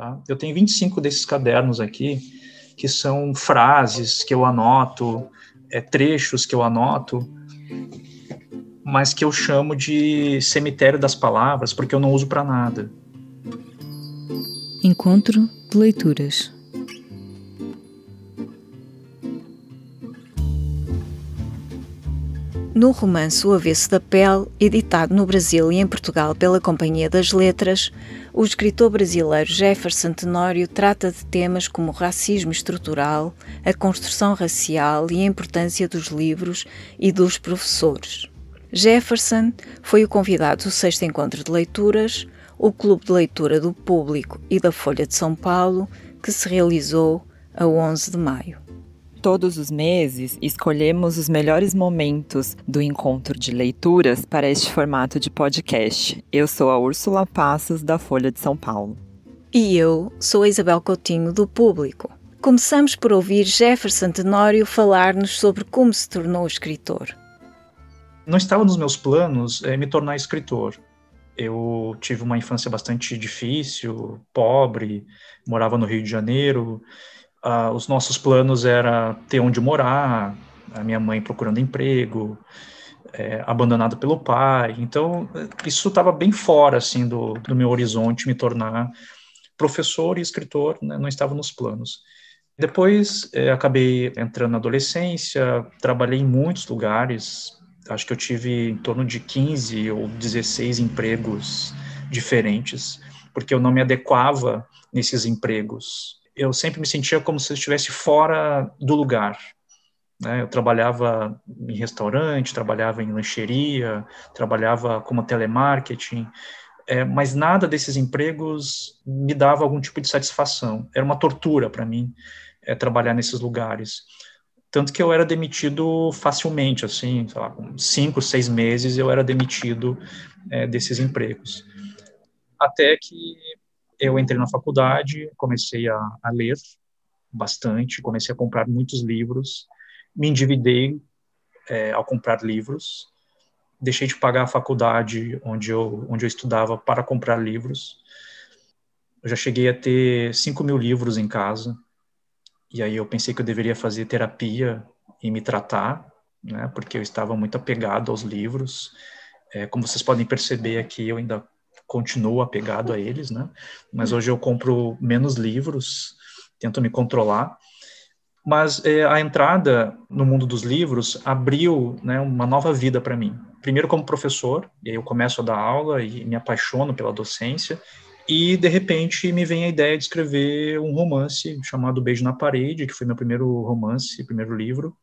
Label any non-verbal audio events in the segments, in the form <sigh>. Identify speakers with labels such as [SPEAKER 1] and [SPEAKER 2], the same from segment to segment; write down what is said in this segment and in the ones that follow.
[SPEAKER 1] Tá? Eu tenho 25 desses cadernos aqui, que são frases que eu anoto, é, trechos que eu anoto, mas que eu chamo de cemitério das palavras, porque eu não uso para nada.
[SPEAKER 2] Encontro de leituras. No romance O Avesso da Pele, editado no Brasil e em Portugal pela Companhia das Letras, o escritor brasileiro Jefferson Tenório trata de temas como racismo estrutural, a construção racial e a importância dos livros e dos professores. Jefferson foi o convidado do sexto encontro de leituras, o Clube de Leitura do Público e da Folha de São Paulo, que se realizou a 11 de maio.
[SPEAKER 3] Todos os meses, escolhemos os melhores momentos do encontro de leituras para este formato de podcast. Eu sou a Úrsula Passos, da Folha de São Paulo.
[SPEAKER 2] E eu sou a Isabel Coutinho, do Público. Começamos por ouvir Jefferson Tenório falar-nos sobre como se tornou escritor.
[SPEAKER 1] Não estava nos meus planos é, me tornar escritor. Eu tive uma infância bastante difícil, pobre, morava no Rio de Janeiro ah, os nossos planos era ter onde morar, a minha mãe procurando emprego, é, pelo pai. Então, isso estava bem fora assim do, do, meu horizonte me tornar professor e escritor, né, não estava nos planos. Depois, é, acabei entrando na adolescência, trabalhei em muitos lugares, acho que eu tive em torno de 15 ou 16 empregos diferentes, porque eu não me adequava nesses empregos eu sempre me sentia como se eu estivesse fora do lugar. Né? Eu trabalhava em restaurante, trabalhava em lancheria, trabalhava como telemarketing, é, mas nada desses empregos me dava algum tipo de satisfação. Era uma tortura para mim é, trabalhar nesses lugares. Tanto que eu era demitido facilmente, assim, sei lá, com cinco, seis meses eu era demitido é, desses empregos. Até que eu entrei na faculdade, comecei a, a, ler bastante, comecei a comprar muitos livros, me endividei é, ao comprar livros, deixei de pagar a faculdade onde eu, onde eu estudava para comprar livros. Eu já cheguei a ter 5 mil livros em casa, e aí eu pensei que eu deveria fazer terapia e me tratar, né, porque eu estava muito apegado aos livros. É, como vocês podem perceber aqui, eu ainda continuo apegado a eles, né? Mas hoje eu compro menos livros, tento me controlar. Mas é, a entrada no mundo dos livros abriu né, uma nova vida para mim. Primeiro como professor, e aí eu começo a dar aula e me apaixono pela docência. E de repente me vem a ideia de escrever um romance chamado Beijo na Parede, que foi meu primeiro romance, primeiro livro.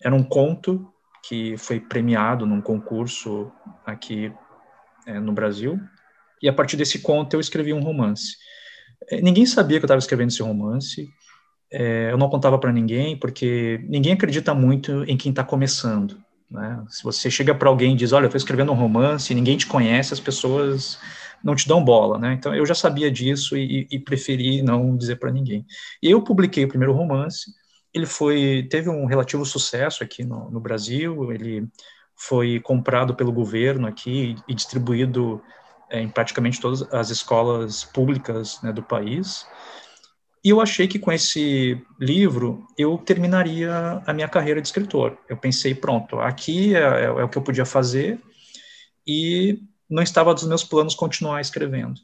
[SPEAKER 1] Era um conto que foi premiado num concurso aqui é, no Brasil, e a partir desse conto eu escrevi um romance. É, ninguém sabia que eu estava escrevendo esse romance. É, eu não contava para ninguém, porque ninguém acredita muito em quem está começando. Né? Se você chega para alguém e diz, olha, eu estou escrevendo um romance, ninguém te conhece, as pessoas não te dão bola, né? Então eu já sabia disso e, e preferi não dizer para ninguém. E eu publiquei o primeiro romance. Ele foi teve um relativo sucesso aqui no, no Brasil. Ele foi comprado pelo governo aqui e distribuído em praticamente todas as escolas públicas né, do país. E eu achei que com esse livro eu terminaria a minha carreira de escritor. Eu pensei, pronto, aqui é, é, é o que eu podia fazer e não estava dos meus planos continuar escrevendo.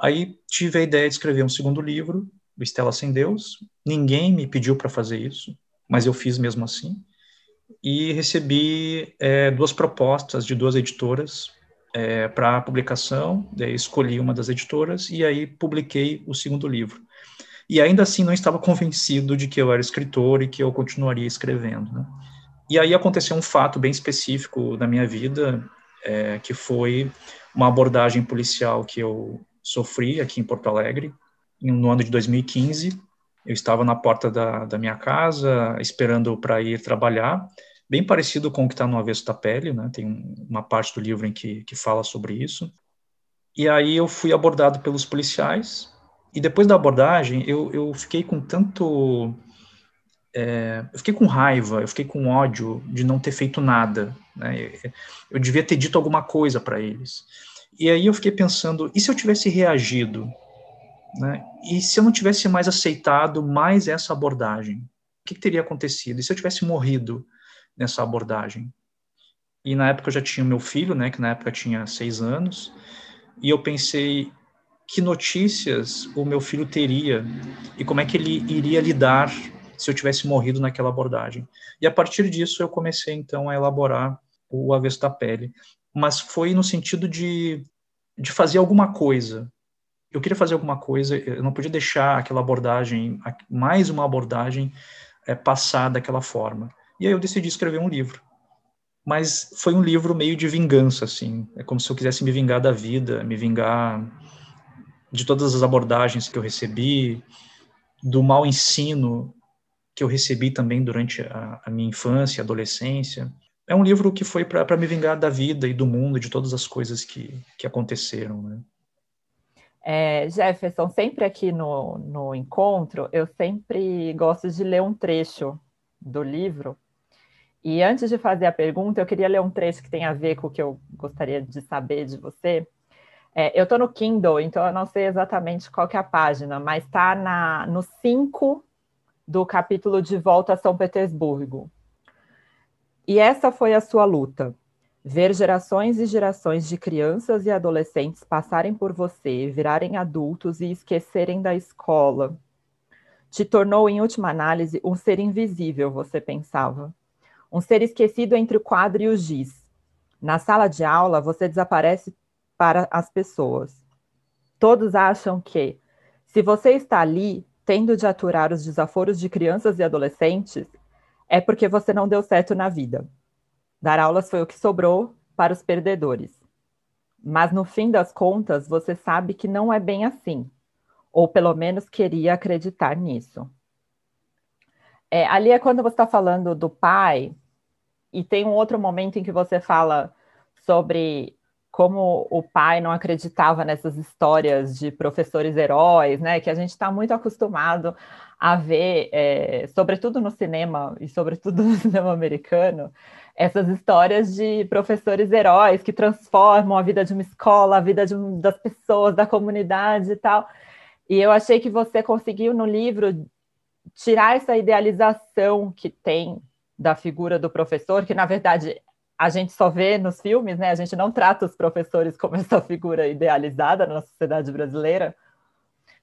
[SPEAKER 1] Aí tive a ideia de escrever um segundo livro, o Estela Sem Deus. Ninguém me pediu para fazer isso, mas eu fiz mesmo assim. E recebi é, duas propostas de duas editoras é, para publicação, daí escolhi uma das editoras e aí publiquei o segundo livro. E ainda assim não estava convencido de que eu era escritor e que eu continuaria escrevendo. Né? E aí aconteceu um fato bem específico na minha vida, é, que foi uma abordagem policial que eu sofri aqui em Porto Alegre, no ano de 2015. Eu estava na porta da, da minha casa, esperando para ir trabalhar, bem parecido com o que está no Avesso da Pele, né? Tem uma parte do livro em que, que fala sobre isso. E aí eu fui abordado pelos policiais, e depois da abordagem eu, eu fiquei com tanto. É, eu fiquei com raiva, eu fiquei com ódio de não ter feito nada. Né? Eu devia ter dito alguma coisa para eles. E aí eu fiquei pensando, e se eu tivesse reagido? Né? E se eu não tivesse mais aceitado mais essa abordagem, o que, que teria acontecido? E se eu tivesse morrido nessa abordagem? E na época eu já tinha meu filho, né, que na época tinha seis anos, e eu pensei que notícias o meu filho teria e como é que ele iria lidar se eu tivesse morrido naquela abordagem. E a partir disso eu comecei então a elaborar o avesso da pele, mas foi no sentido de, de fazer alguma coisa. Eu queria fazer alguma coisa, eu não podia deixar aquela abordagem, mais uma abordagem, é, passar daquela forma. E aí eu decidi escrever um livro. Mas foi um livro meio de vingança, assim. É como se eu quisesse me vingar da vida, me vingar de todas as abordagens que eu recebi, do mau ensino que eu recebi também durante a, a minha infância, adolescência. É um livro que foi para me vingar da vida e do mundo, de todas as coisas que, que aconteceram, né?
[SPEAKER 3] É, Jefferson, sempre aqui no, no encontro, eu sempre gosto de ler um trecho do livro. E antes de fazer a pergunta, eu queria ler um trecho que tem a ver com o que eu gostaria de saber de você. É, eu estou no Kindle, então eu não sei exatamente qual é a página, mas está no 5 do capítulo De Volta a São Petersburgo. E essa foi a sua luta. Ver gerações e gerações de crianças e adolescentes passarem por você, virarem adultos e esquecerem da escola. Te tornou, em última análise, um ser invisível, você pensava. Um ser esquecido entre o quadro e o giz. Na sala de aula, você desaparece para as pessoas. Todos acham que, se você está ali, tendo de aturar os desaforos de crianças e adolescentes, é porque você não deu certo na vida. Dar aulas foi o que sobrou para os perdedores. Mas no fim das contas, você sabe que não é bem assim, ou pelo menos queria acreditar nisso. É, ali é quando você está falando do pai, e tem um outro momento em que você fala sobre como o pai não acreditava nessas histórias de professores heróis, né? Que a gente está muito acostumado a ver, é, sobretudo no cinema e sobretudo <laughs> no cinema americano, essas histórias de professores heróis que transformam a vida de uma escola, a vida um, das pessoas, da comunidade e tal. E eu achei que você conseguiu no livro tirar essa idealização que tem da figura do professor, que na verdade a gente só vê nos filmes, né? A gente não trata os professores como essa figura idealizada na sociedade brasileira.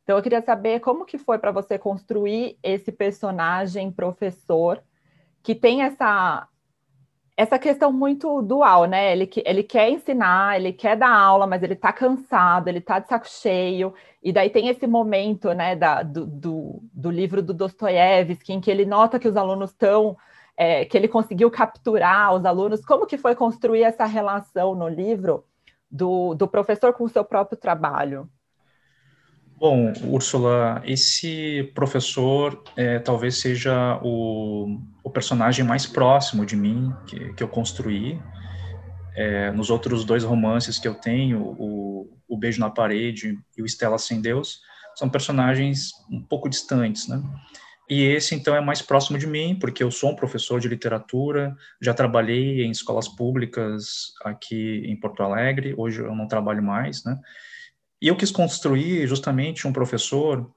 [SPEAKER 3] Então eu queria saber como que foi para você construir esse personagem professor que tem essa essa questão muito dual, né? Ele, ele quer ensinar, ele quer dar aula, mas ele está cansado, ele está de saco cheio, e daí tem esse momento, né, da, do, do, do livro do Dostoiévski, em que ele nota que os alunos estão é, que ele conseguiu capturar os alunos. Como que foi construir essa relação no livro do, do professor com o seu próprio trabalho?
[SPEAKER 1] Bom, Úrsula, esse professor é, talvez seja o, o, personagem mais próximo de mim que, que eu construí. É, nos outros dois romances que eu tenho, o, o Beijo na Parede e o Estela Sem Deus, são personagens um pouco distantes, né? E esse, então, é mais próximo de mim, porque eu sou um professor de literatura, já trabalhei em escolas públicas aqui em Porto Alegre, hoje eu não trabalho mais, né? E eu quis construir justamente um professor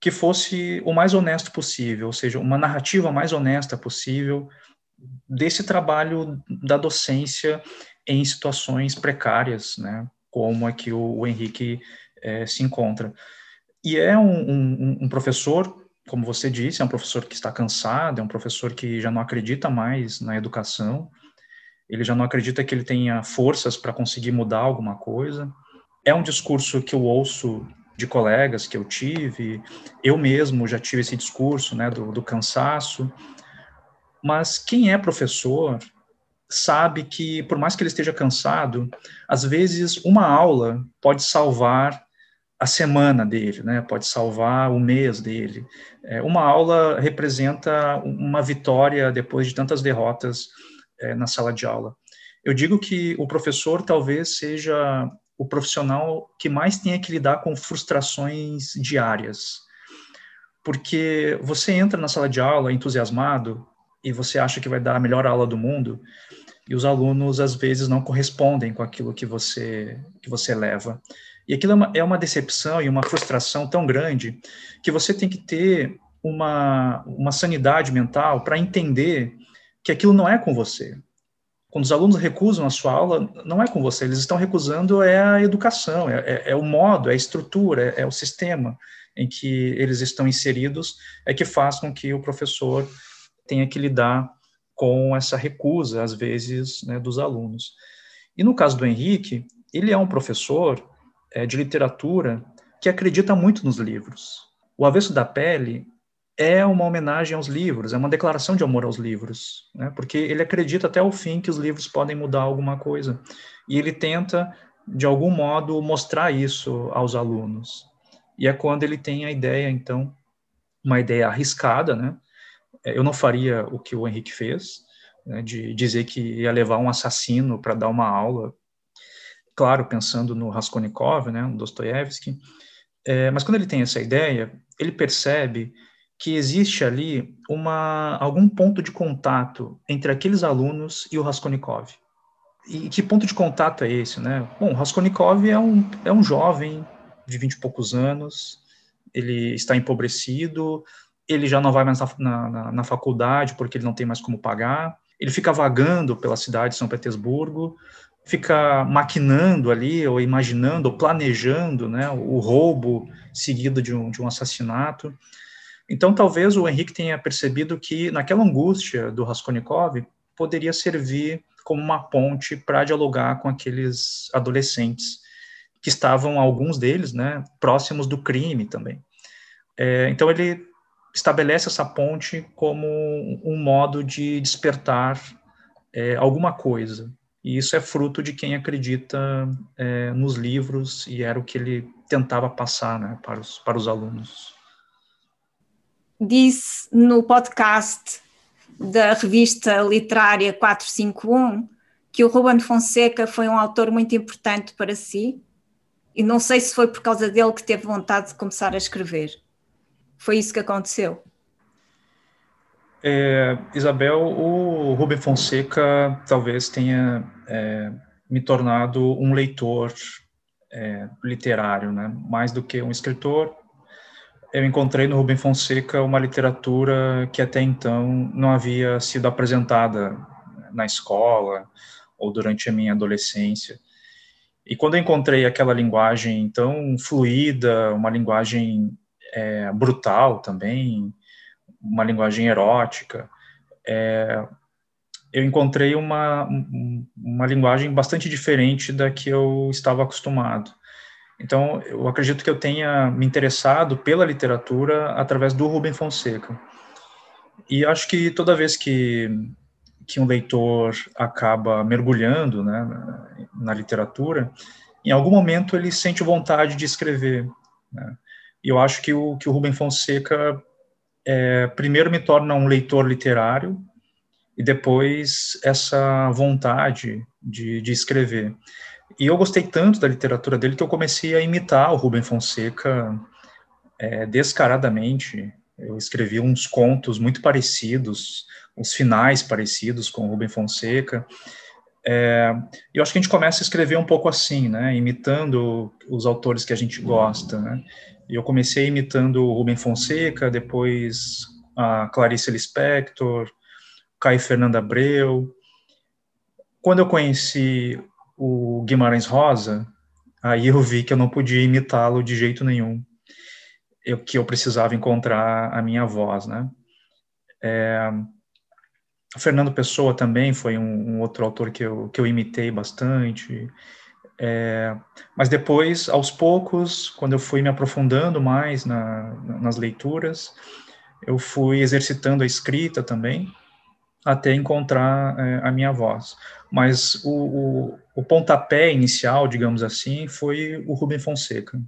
[SPEAKER 1] que fosse o mais honesto possível, ou seja, uma narrativa mais honesta possível desse trabalho da docência em situações precárias, né? Como é que o, o Henrique é, se encontra. E é um, um, um professor como você disse, é um professor que está cansado, é um professor que já não acredita mais na educação, ele já não acredita que ele tenha forças para conseguir mudar alguma coisa. É um discurso que eu ouço de colegas que eu tive, eu mesmo já tive esse discurso, né, do, do cansaço. Mas quem é professor sabe que, por mais que ele esteja cansado, às vezes uma aula pode salvar a semana dele, né? Pode salvar o mês dele. É, uma aula representa uma vitória depois de tantas derrotas é, na sala de aula. Eu digo que o professor talvez seja o profissional que mais tenha que lidar com frustrações diárias, porque você entra na sala de aula entusiasmado e você acha que vai dar a melhor aula do mundo e os alunos às vezes não correspondem com aquilo que você que você leva E aquilo é uma, é uma decepção e uma frustração tão grande que você tem que ter uma, uma sanidade mental para entender que aquilo não é com você. Quando os alunos recusam a sua aula, não é com você, eles estão recusando é a educação, é, é, é o modo, é a estrutura, é, é o sistema em que eles estão inseridos, é que faz com que o professor tenha que lidar com essa recusa, às vezes, né, dos alunos. E no caso do Henrique, ele é um professor é, de literatura que acredita muito nos livros. O Avesso da Pele é uma homenagem aos livros, é uma declaração de amor aos livros, né? porque ele acredita até o fim que os livros podem mudar alguma coisa. E ele tenta, de algum modo, mostrar isso aos alunos. E é quando ele tem a ideia, então, uma ideia arriscada, né? É, eu não faria o que o Henrique fez, né, de dizer que ia levar um assassino para dar uma aula, claro, pensando no Raskolnikov, né, no Dostoiévski, é, mas quando ele tem essa ideia, ele percebe que existe ali uma, algum ponto de contato entre aqueles alunos e o Raskolnikov. E que ponto de contato é esse, né? Bom, Raskolnikov é um, é um jovem de vinte e poucos anos, ele está empobrecido, ele já não vai mais na, na, na, faculdade porque ele não tem mais como pagar, ele fica vagando pela cidade de São Petersburgo, fica maquinando ali, ou imaginando, ou planejando né, o roubo seguido de um, de um assassinato. Então, talvez o Henrique tenha percebido que, naquela angústia do Raskolnikov, poderia servir como uma ponte para dialogar com aqueles adolescentes que estavam, alguns deles, né, próximos do crime também. É, então, ele estabelece essa ponte como um modo de despertar é, alguma coisa. E isso é fruto de quem acredita é, nos livros, e era o que ele tentava passar né, para, os, para os alunos.
[SPEAKER 2] Disse no podcast da revista literária 451 que o Ruben Fonseca foi um autor muito importante para si, e não sei se foi por causa dele que teve vontade de começar a escrever. Foi isso que aconteceu?
[SPEAKER 1] É, Isabel, o Rubem Fonseca talvez tenha é, me tornado um leitor é, literário, né? mais do que um escritor. Eu encontrei no Rubem Fonseca uma literatura que até então não havia sido apresentada na escola ou durante a minha adolescência. E quando eu encontrei aquela linguagem tão fluida, uma linguagem é, brutal também, uma linguagem erótica. É, eu encontrei uma, uma linguagem bastante diferente da que eu estava acostumado. Então, eu acredito que eu tenha me interessado pela literatura através do Rubem Fonseca. E acho que toda vez que, que um leitor acaba mergulhando né, na, literatura, em algum momento ele sente vontade de escrever. Né? E eu acho que o, que o Rubem Fonseca, é, primeiro, me torna um leitor literário, e depois essa vontade de, de escrever. E eu gostei tanto da literatura dele que eu comecei a imitar o Rubem Fonseca é, descaradamente. Eu escrevi uns contos muito parecidos, uns finais parecidos com o Rubem Fonseca. É, eu acho que a gente começa a escrever um pouco assim, né, imitando os autores que a gente gosta, né. Eu comecei imitando o Rubem Fonseca, depois a Clarice Lispector, Caio Fernando Abreu. Quando eu conheci o Guimarães Rosa, aí eu vi que eu não podia imitá-lo de jeito nenhum, eu, que eu precisava encontrar a minha voz, né? É, Fernando Pessoa também foi um, um, outro autor que eu, que eu imitei bastante. É, mas depois, aos poucos, quando eu fui me aprofundando mais na, nas leituras, eu fui exercitando a escrita também, até encontrar é, a minha voz. Mas o, o, o, pontapé inicial, digamos assim, foi o Rubem Fonseca.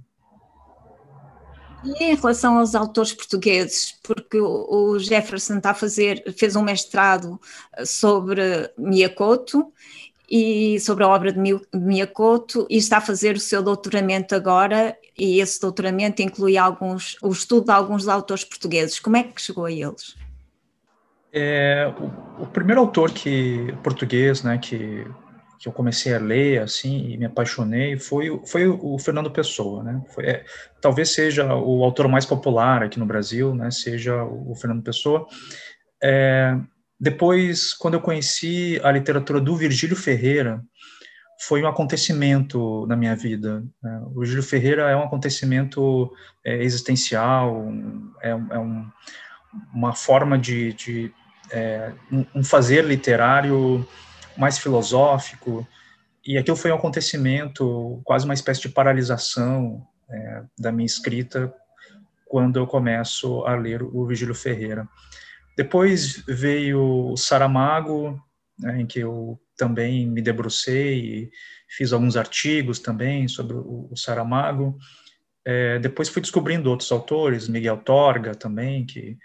[SPEAKER 2] E em relação aos autores portugueses, porque o Jefferson está a fazer, fez um mestrado sobre Miyakoto e sobre a obra de Miyakoto e está a fazer o seu doutoramento agora e esse doutoramento inclui alguns, o estudo de alguns autores portugueses. Como é que chegou a eles?
[SPEAKER 1] É, o, o, primeiro autor que português, né, que, que eu comecei a ler assim e me apaixonei foi foi o Fernando Pessoa, né? Foi, é, talvez seja o autor mais popular aqui no Brasil, né? Seja o, Fernando Pessoa. É, depois, quando eu conheci a literatura do Virgílio Ferreira, foi um acontecimento na minha vida. Né? O Virgílio Ferreira é um acontecimento é, existencial, é, é um, uma forma de, de é, um fazer literário mais filosófico, e aquilo foi um acontecimento, quase uma espécie de paralisação é, da minha escrita quando eu começo a ler o Vigílio Ferreira. Depois veio o Saramago, né, em que eu também me debrucei e fiz alguns artigos também sobre o, Saramago. É, depois fui descobrindo outros autores, Miguel Torga também, que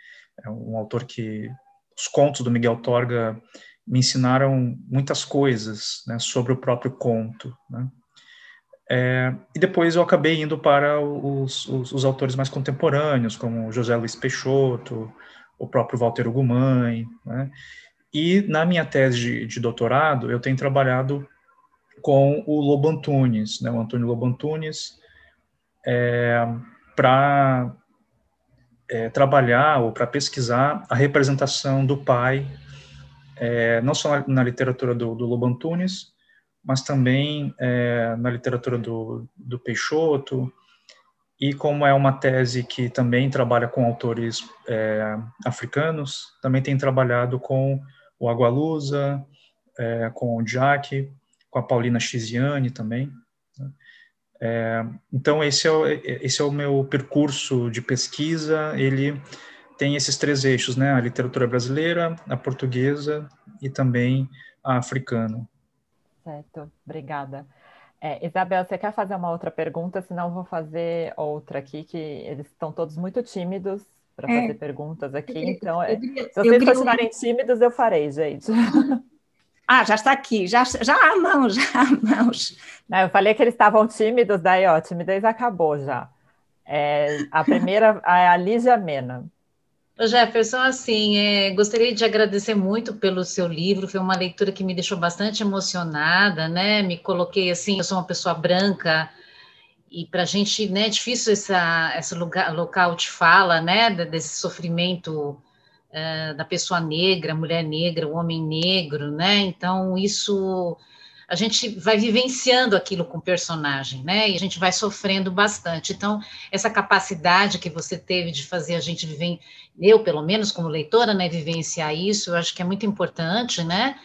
[SPEAKER 1] é um autor que os contos do Miguel Torga me ensinaram muitas coisas né, sobre o próprio conto. Né? É, e depois eu acabei indo para os, os, os, autores mais contemporâneos, como José Luiz Peixoto, o próprio Walter Ugumãe. Né? E na minha tese de, de, doutorado, eu tenho trabalhado com o Lobo Antunes, né, o Antônio Lobo Antunes, é, para é, trabalhar ou para pesquisar a representação do pai é, não só na, na literatura do, do, mas também é, na literatura do, do Peixoto, e como é uma tese que também trabalha com autores é, africanos, também tem trabalhado com o Agualusa, é, com o Jack, com a Paulina Chiziane também. Né? É, então esse é, o, esse é o meu percurso de pesquisa, ele tem esses três eixos, né? A literatura brasileira, a portuguesa e também a africana.
[SPEAKER 3] Certo, obrigada. É, Isabel, você quer fazer uma outra pergunta? Senão eu vou fazer outra aqui, que eles estão todos muito tímidos para é, fazer perguntas aqui. Então, é, queria, se vocês continuarem tímidos, eu farei, gente. <laughs>
[SPEAKER 2] Ah, já está aqui, já, já há mãos, já <laughs> há mãos.
[SPEAKER 3] Não, eu falei que eles estavam tímidos, daí, ó, timidez acabou já. É, a primeira, a Lígia Mena.
[SPEAKER 4] Jefferson, assim, é, gostaria de agradecer muito pelo seu livro, foi uma leitura que me deixou bastante emocionada, né? Me coloquei assim, eu sou uma pessoa branca, e para a gente, né, é difícil essa, esse lugar, local de fala, né, desse sofrimento uh, da pessoa negra, mulher negra, homem negro, né? Então, isso a gente vai vivenciando aquilo com o personagem, né? E a gente vai sofrendo bastante. Então, essa capacidade que você teve de fazer a gente viver, eu, pelo menos, como leitora, né, vivenciar isso, eu acho que é muito importante, né?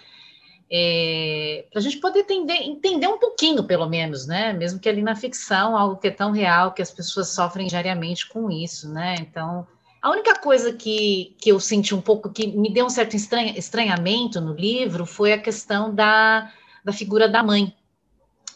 [SPEAKER 4] É, para a gente poder entender, entender um pouquinho, pelo menos, né? Mesmo que ali na ficção, algo que é tão real que as pessoas sofrem diariamente com isso, né? Então, a única coisa que, que eu senti um pouco, que me deu um certo estranha, estranhamento no livro, foi a questão da da figura da mãe.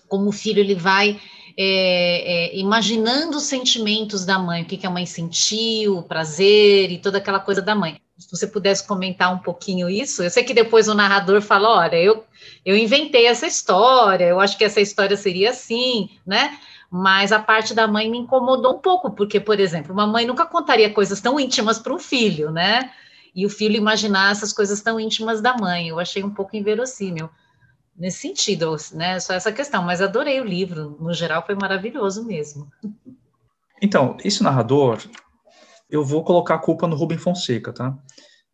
[SPEAKER 4] Como o filho ele vai é, é, imaginando os sentimentos da mãe, o que, que a mãe sentiu, o prazer e toda aquela coisa da mãe. Se você pudesse comentar um pouquinho isso, eu sei que depois o narrador fala: olha, eu, eu inventei essa história, eu acho que essa história seria assim, né? Mas a parte da mãe me incomodou um pouco, porque, por exemplo, uma mãe nunca contaria coisas tão íntimas para um filho, né? E o filho imaginar essas coisas tão íntimas da mãe. Eu achei um pouco inverossímil nesse sentido, né? Só essa questão, mas adorei o livro, no geral foi maravilhoso mesmo.
[SPEAKER 1] Então, esse narrador, eu vou colocar a culpa no Rubem Fonseca, tá?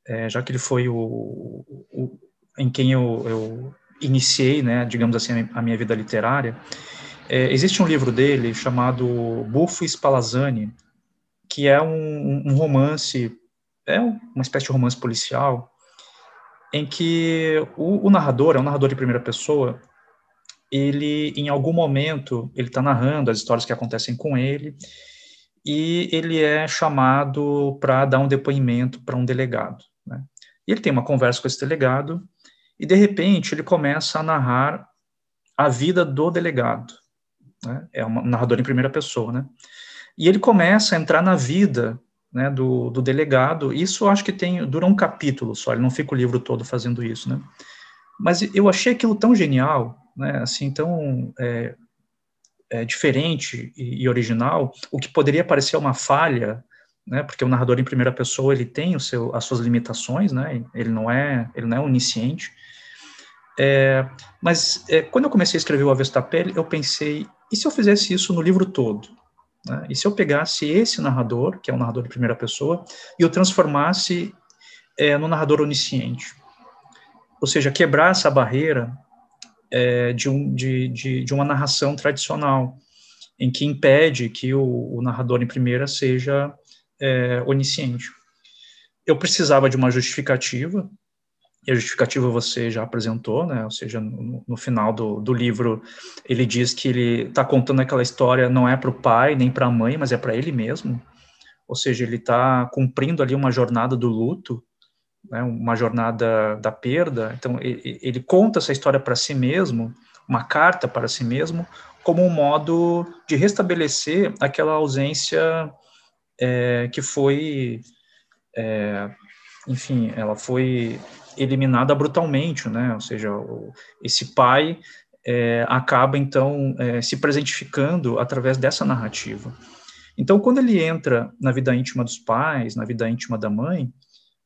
[SPEAKER 1] É, já que ele foi o, o em quem eu, eu, iniciei, né, digamos assim, a minha vida literária. É, existe um livro dele chamado Buffo Spallanzani, que é um, um romance, é uma espécie de romance policial, em que o, o narrador, é um narrador de primeira pessoa, ele, em algum momento, ele está narrando as histórias que acontecem com ele, e ele é chamado para dar um depoimento para um delegado. Né? E ele tem uma conversa com esse delegado, e de repente ele começa a narrar a vida do delegado. Né? É um narrador em primeira pessoa, né? E ele começa a entrar na vida né, do, do, delegado. Isso acho que tem dura um capítulo só, ele não fica o livro todo fazendo isso, né? Mas eu achei aquilo tão genial, né, assim, tão é, é, diferente e, e, original, o que poderia parecer uma falha, né, porque o narrador em primeira pessoa ele tem o seu, as suas limitações, né, ele não é ele não é onisciente. É, mas é, quando eu comecei a escrever o Pele, eu pensei, e se eu fizesse isso no livro todo? Né? E se eu pegasse esse narrador, que é um narrador de primeira pessoa, e eu transformasse é, no narrador onisciente? Ou seja, quebrar essa barreira é, de, um, de, de, de, uma narração tradicional, em que impede que o, o narrador em primeira seja é, onisciente. Eu precisava de uma justificativa, e a justificativa você já apresentou, né? Ou seja, no, no final do, do, livro ele diz que ele está contando aquela história não é para o pai nem para a mãe, mas é para ele mesmo. Ou seja, ele está cumprindo ali uma jornada do luto, né? Uma jornada da perda. Então ele, ele conta essa história para si mesmo, uma carta para si mesmo, como um modo de restabelecer aquela ausência é, que foi, é, enfim, ela foi eliminada brutalmente, né? Ou seja, o, esse pai é, acaba então é, se presentificando através dessa narrativa. Então, quando ele entra na vida íntima dos pais, na vida íntima da mãe,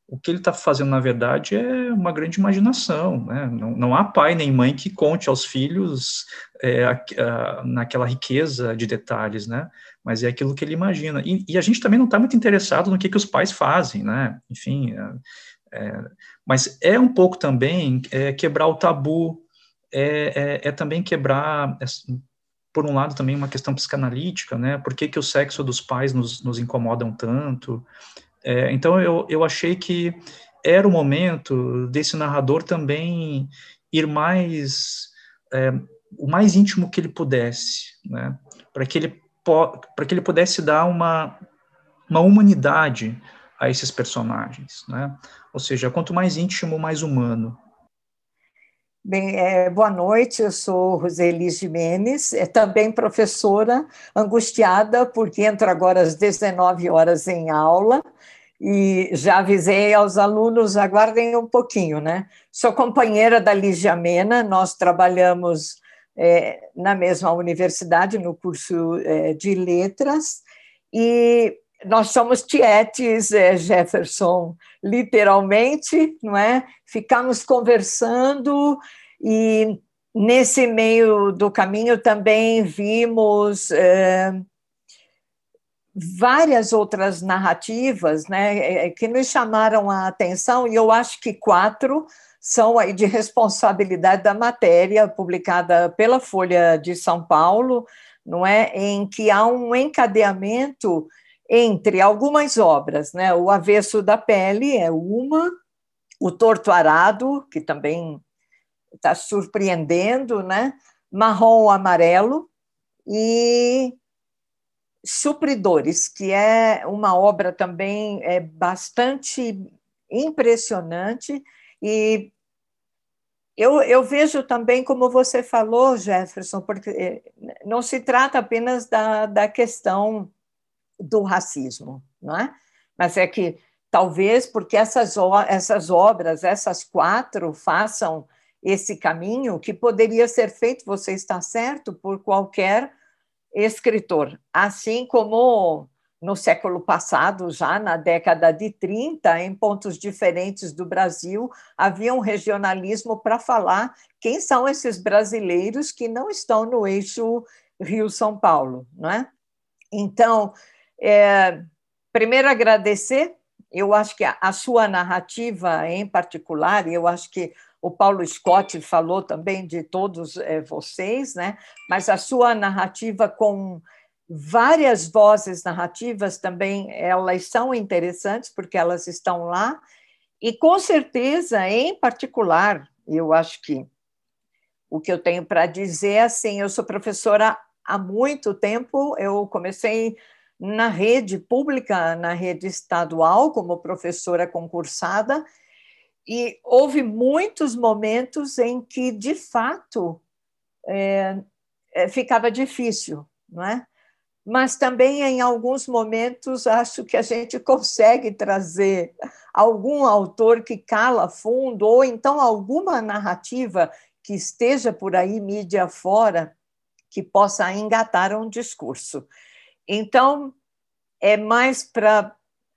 [SPEAKER 1] o que ele está fazendo, na verdade, é uma grande imaginação. Né? Não, não há pai nem mãe que conte aos filhos é, a, a, naquela riqueza de detalhes, né? mas é aquilo que ele imagina. E, e a gente também não está muito interessado no que, que os pais fazem, né? enfim, é, é, mas é um pouco também é, quebrar o tabu, é, é, é também quebrar, é, por um lado, também uma questão psicanalítica, né? Por que, que o sexo dos pais nos, nos incomodam tanto? É, então, eu, eu achei que era o momento desse narrador também ir mais, é, o mais íntimo que ele pudesse, né? Para que ele para que ele pudesse dar uma, uma humanidade a esses personagens, né? Ou seja, quanto mais íntimo, mais humano.
[SPEAKER 5] Bem, é, boa noite, eu sou Roseli Jimenez, é também professora, angustiada, porque entro agora às 19 horas em aula, e já avisei aos alunos, aguardem um pouquinho, né? Sou companheira da Lígia Mena, nós trabalhamos é, na mesma universidade, no curso é, de letras, e nós somos tietes, é, Jefferson, literalmente, não é? Ficamos conversando e nesse meio do caminho também vimos é, várias outras narrativas, né, é, que nos chamaram a atenção e eu acho que quatro são aí de responsabilidade da matéria publicada pela Folha de São Paulo, não é, em que há um encadeamento entre algumas obras, né? O Avesso da Pele é uma, o Torto Arado, que também está surpreendendo, né? Marrom Amarelo e Supridores, que é uma obra também é bastante impressionante e eu, eu, vejo também, como você falou, Jefferson, porque eh, não se trata apenas da, da questão do racismo, não é? Mas é que talvez porque essas, essas obras, essas quatro, façam esse caminho que poderia ser feito, você está certo, por qualquer escritor. Assim como no século passado, já na década de 30, em pontos diferentes do Brasil, havia um regionalismo para falar quem são esses brasileiros que não estão no eixo Rio-São Paulo, não é? Então, é, primeiro, agradecer. Eu acho que a, a sua narrativa em particular, e eu acho que o Paulo Scott falou também de todos é, vocês, né? mas a sua narrativa com várias vozes narrativas também, elas são interessantes porque elas estão lá, e com certeza, em particular, eu acho que o que eu tenho para dizer, é assim, eu sou professora há muito tempo, eu comecei na rede pública, na rede estadual, como professora concursada, e houve muitos momentos em que, de fato, é, é, ficava difícil, não é? Mas também, em alguns momentos, acho que a gente consegue trazer algum autor que cala fundo, ou então alguma narrativa que esteja por aí, mídia fora, que possa engatar um discurso. Então, é mais para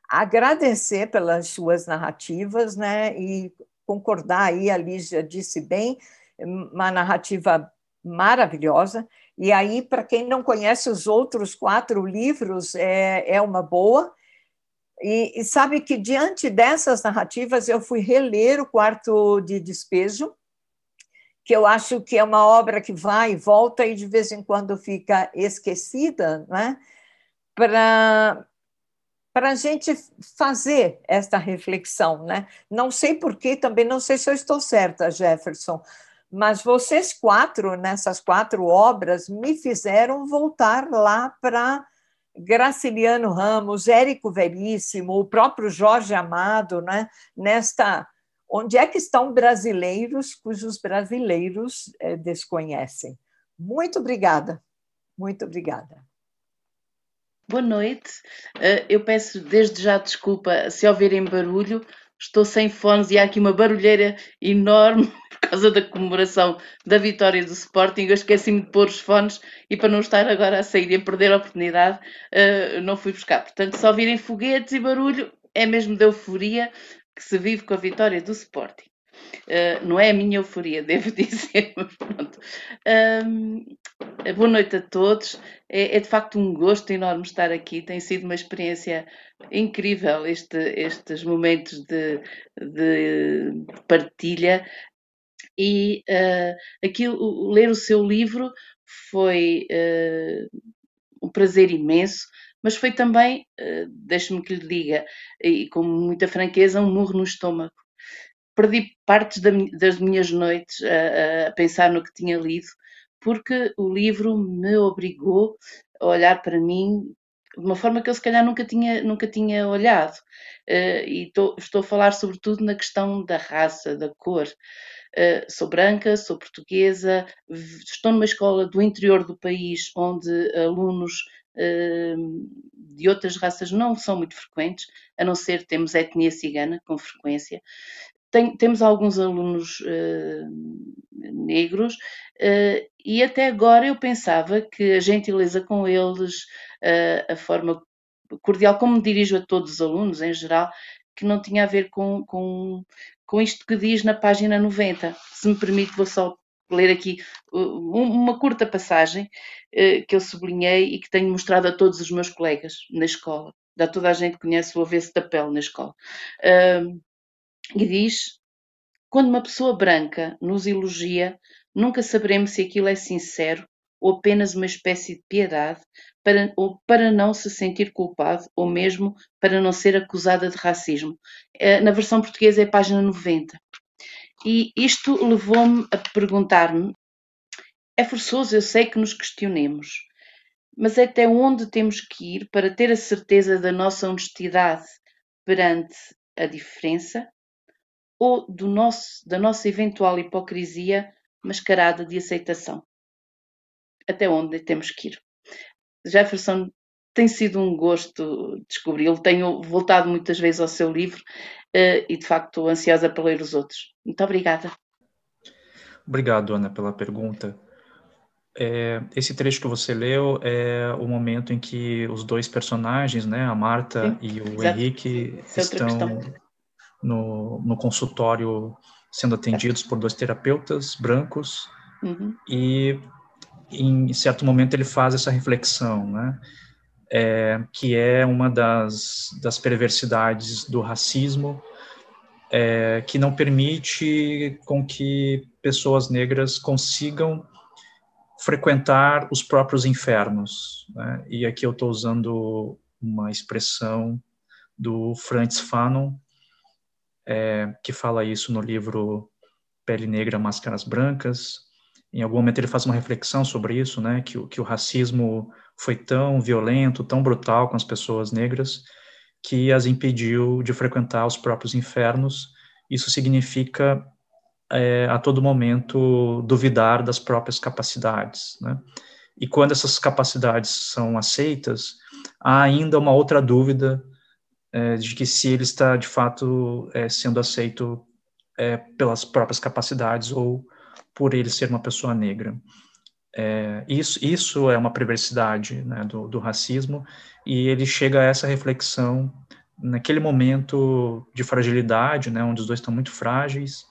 [SPEAKER 5] agradecer pelas suas narrativas, né? E concordar aí, a Lígia disse bem, uma narrativa maravilhosa. E aí, para quem não conhece os outros quatro livros, é, é uma boa. E, e, sabe que, diante dessas narrativas, eu fui reler o Quarto de Despejo, que eu acho que é uma obra que vai e volta e de vez em quando fica esquecida, né? Para para a gente fazer esta reflexão, né? Não sei porquê, também não sei se eu estou certa, Jefferson, mas vocês quatro, nessas quatro obras, me fizeram voltar lá para Graciliano Ramos, Érico Veríssimo, o próprio Jorge Amado, né? nesta onde é que estão brasileiros cujos brasileiros é, desconhecem. Muito obrigada, muito obrigada.
[SPEAKER 6] Boa noite. Uh, eu peço desde já desculpa se ouvirem barulho. Estou sem fones e há aqui uma barulheira enorme <laughs> por causa da comemoração da vitória do Sporting. Eu esqueci-me de pôr os fones e para não estar agora a sair e a perder a oportunidade, uh, não fui buscar. Portanto, se ouvirem foguetes e barulho, é mesmo de euforia que se vive com a vitória do Sporting. Uh, não é a minha euforia, <laughs> devo dizer, mas pronto. Um, boa noite a todos. É, é, de facto um gosto enorme estar aqui. Tem sido uma experiência incrível este, estes momentos de, de partilha. E uh, aqui ler o seu livro foi uh, um prazer imenso mas foi também, deixe-me que lhe diga, e com muita franqueza, um murro no estômago perdi partes das minhas noites a, a, pensar no que tinha lido, porque o livro me obrigou a olhar para mim de uma forma que eu se calhar nunca tinha, nunca tinha olhado. Uh, e tô, estou a falar sobretudo na questão da raça, da cor. Uh, sou branca, sou portuguesa, estou numa escola do interior do país onde alunos uh, de outras raças não são muito frequentes, a não ser temos etnia cigana com frequência, tem, temos alguns alunos uh, negros uh, e até agora eu pensava que a gentileza com eles, uh, a forma cordial como me dirijo a todos os alunos em geral, que não tinha a ver com, com, com isto que diz na página 90. Se me permite, vou só ler aqui uma curta passagem que eu sublinhei e que tenho mostrado a todos os meus colegas na escola. Da toda a gente conhece o avesso da pele na escola. E diz: quando uma pessoa branca nos elogia, nunca saberemos se aquilo é sincero ou apenas uma espécie de piedade para, ou para não se sentir culpado ou mesmo para não ser acusada de racismo. Eh, na versão portuguesa é página 90. E isto levou-me a perguntar-me: é forçoso, eu sei que nos questionemos, mas até onde temos que ir para ter a certeza da nossa honestidade perante a diferença ou do nosso, da nossa eventual hipocrisia mascarada de aceitação. Até onde temos que ir? Jefferson tem sido um gosto descobri-lo. Tenho voltado muitas vezes ao seu livro uh, e, de facto, estou ansiosa para ler os outros. Muito obrigada.
[SPEAKER 1] Obrigado, Ana, pela pergunta. É, esse trecho que você leu é o momento em que os dois personagens, né, a Marta Sim, e o exato. Henrique, Essa é estão no, no consultório sendo atendidos por dois terapeutas brancos uhum. e em certo momento ele faz essa reflexão, né? É, que é uma das, das perversidades do racismo, é, que não permite com que pessoas negras consigam frequentar os próprios infernos. Né? E aqui eu estou usando uma expressão do Franz Fanon, é, que fala isso no livro Pele Negra, Máscaras Brancas. Em algum momento ele faz uma reflexão sobre isso, né, que, que o racismo foi tão violento, tão brutal com as pessoas negras, que as impediu de frequentar os próprios infernos. Isso significa, é, a todo momento, duvidar das próprias capacidades. Né? E quando essas capacidades são aceitas, há ainda uma outra dúvida é, de que se ele está de fato é, sendo aceito é, pelas próprias capacidades ou por ele ser uma pessoa negra. É, isso, isso é uma perversidade né, do, do racismo e ele chega a essa reflexão naquele momento de fragilidade, né, onde os dois estão muito frágeis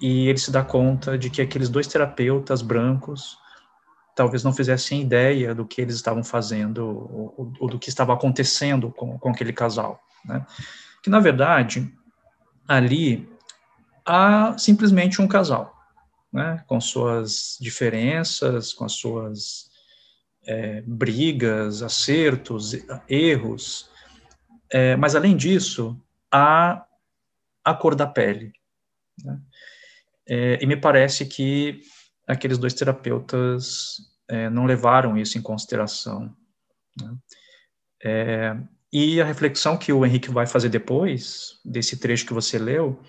[SPEAKER 1] e ele se dá conta de que aqueles dois terapeutas brancos talvez não fizessem ideia do que eles estavam fazendo ou, ou do que estava acontecendo com, com aquele casal, né? Que na verdade ali há simplesmente um casal, né? Com suas diferenças, com as suas é, brigas, acertos, erros, é, mas além disso há a cor da pele. Né? É, e me parece que aqueles dois terapeutas é, não levaram isso em consideração. Né? É, e a reflexão que o Henrique vai fazer depois, desse trecho que você leu,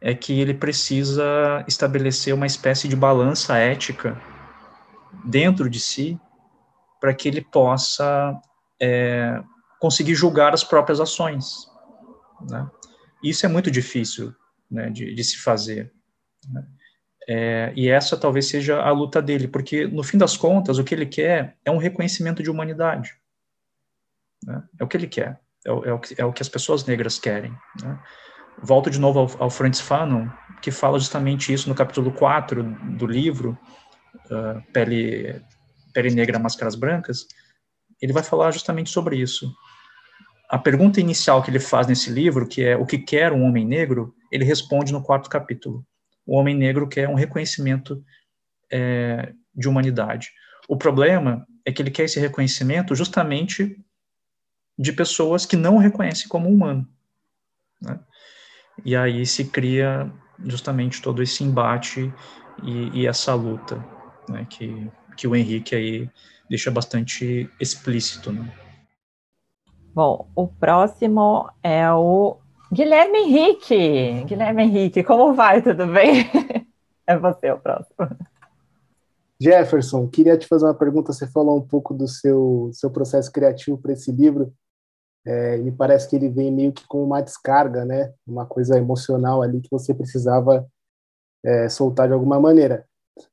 [SPEAKER 1] é que ele precisa estabelecer uma espécie de balança ética dentro de si para que ele possa é, conseguir julgar as próprias ações. Né? Isso é muito difícil né, de, de se fazer. Né? É, e essa talvez seja a luta dele, porque no fim das contas o que ele quer é um reconhecimento de humanidade. Né? É o que ele quer, é o, é o, que, é o que as pessoas negras querem. Né? Volto de novo ao, ao Francis Fanon, que fala justamente isso no capítulo 4 do livro, uh, Pele, Pele Negra, Máscaras Brancas. Ele vai falar justamente sobre isso. A pergunta inicial que ele faz nesse livro, que é o que quer um homem negro, ele responde no quarto capítulo o homem negro quer um reconhecimento é, de humanidade. O problema é que ele quer esse reconhecimento justamente de pessoas que não o reconhecem como humano. Né? E aí se cria justamente todo esse embate e, e essa luta, né? que, que o Henrique aí deixa bastante explícito. Né?
[SPEAKER 3] Bom, o próximo é o Guilherme Henrique. Guilherme Henrique, como vai? Tudo bem? É você o próximo.
[SPEAKER 7] Jefferson, queria te fazer uma pergunta. Você falou um pouco do seu, seu processo criativo para esse livro. É, me parece que ele vem meio que com uma descarga, né? Uma coisa emocional ali que você precisava é, soltar de alguma maneira.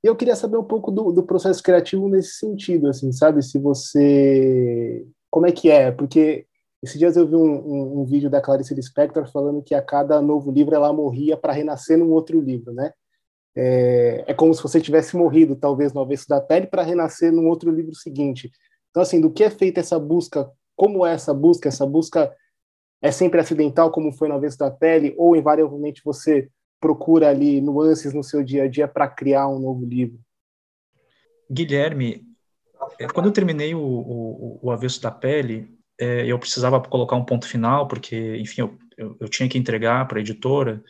[SPEAKER 7] E eu queria saber um pouco do, do processo criativo nesse sentido, assim, sabe? Se você. Como é que é? Porque esses dias eu vi um, um, um, vídeo da Clarice Lispector falando que a cada novo livro ela morria para renascer num outro livro, né? É, é, como se você tivesse morrido, talvez, no avesso da pele, para renascer num outro livro seguinte. Então, assim, do que é feita essa busca? Como é essa busca? Essa busca é sempre acidental, como foi no avesso da pele, ou invariavelmente você procura ali nuances no seu dia a dia para criar um novo livro?
[SPEAKER 1] Guilherme, é, quando eu terminei o, o, o avesso da pele, é, eu precisava colocar um ponto final, porque, enfim, eu, eu, eu tinha que entregar para a editora,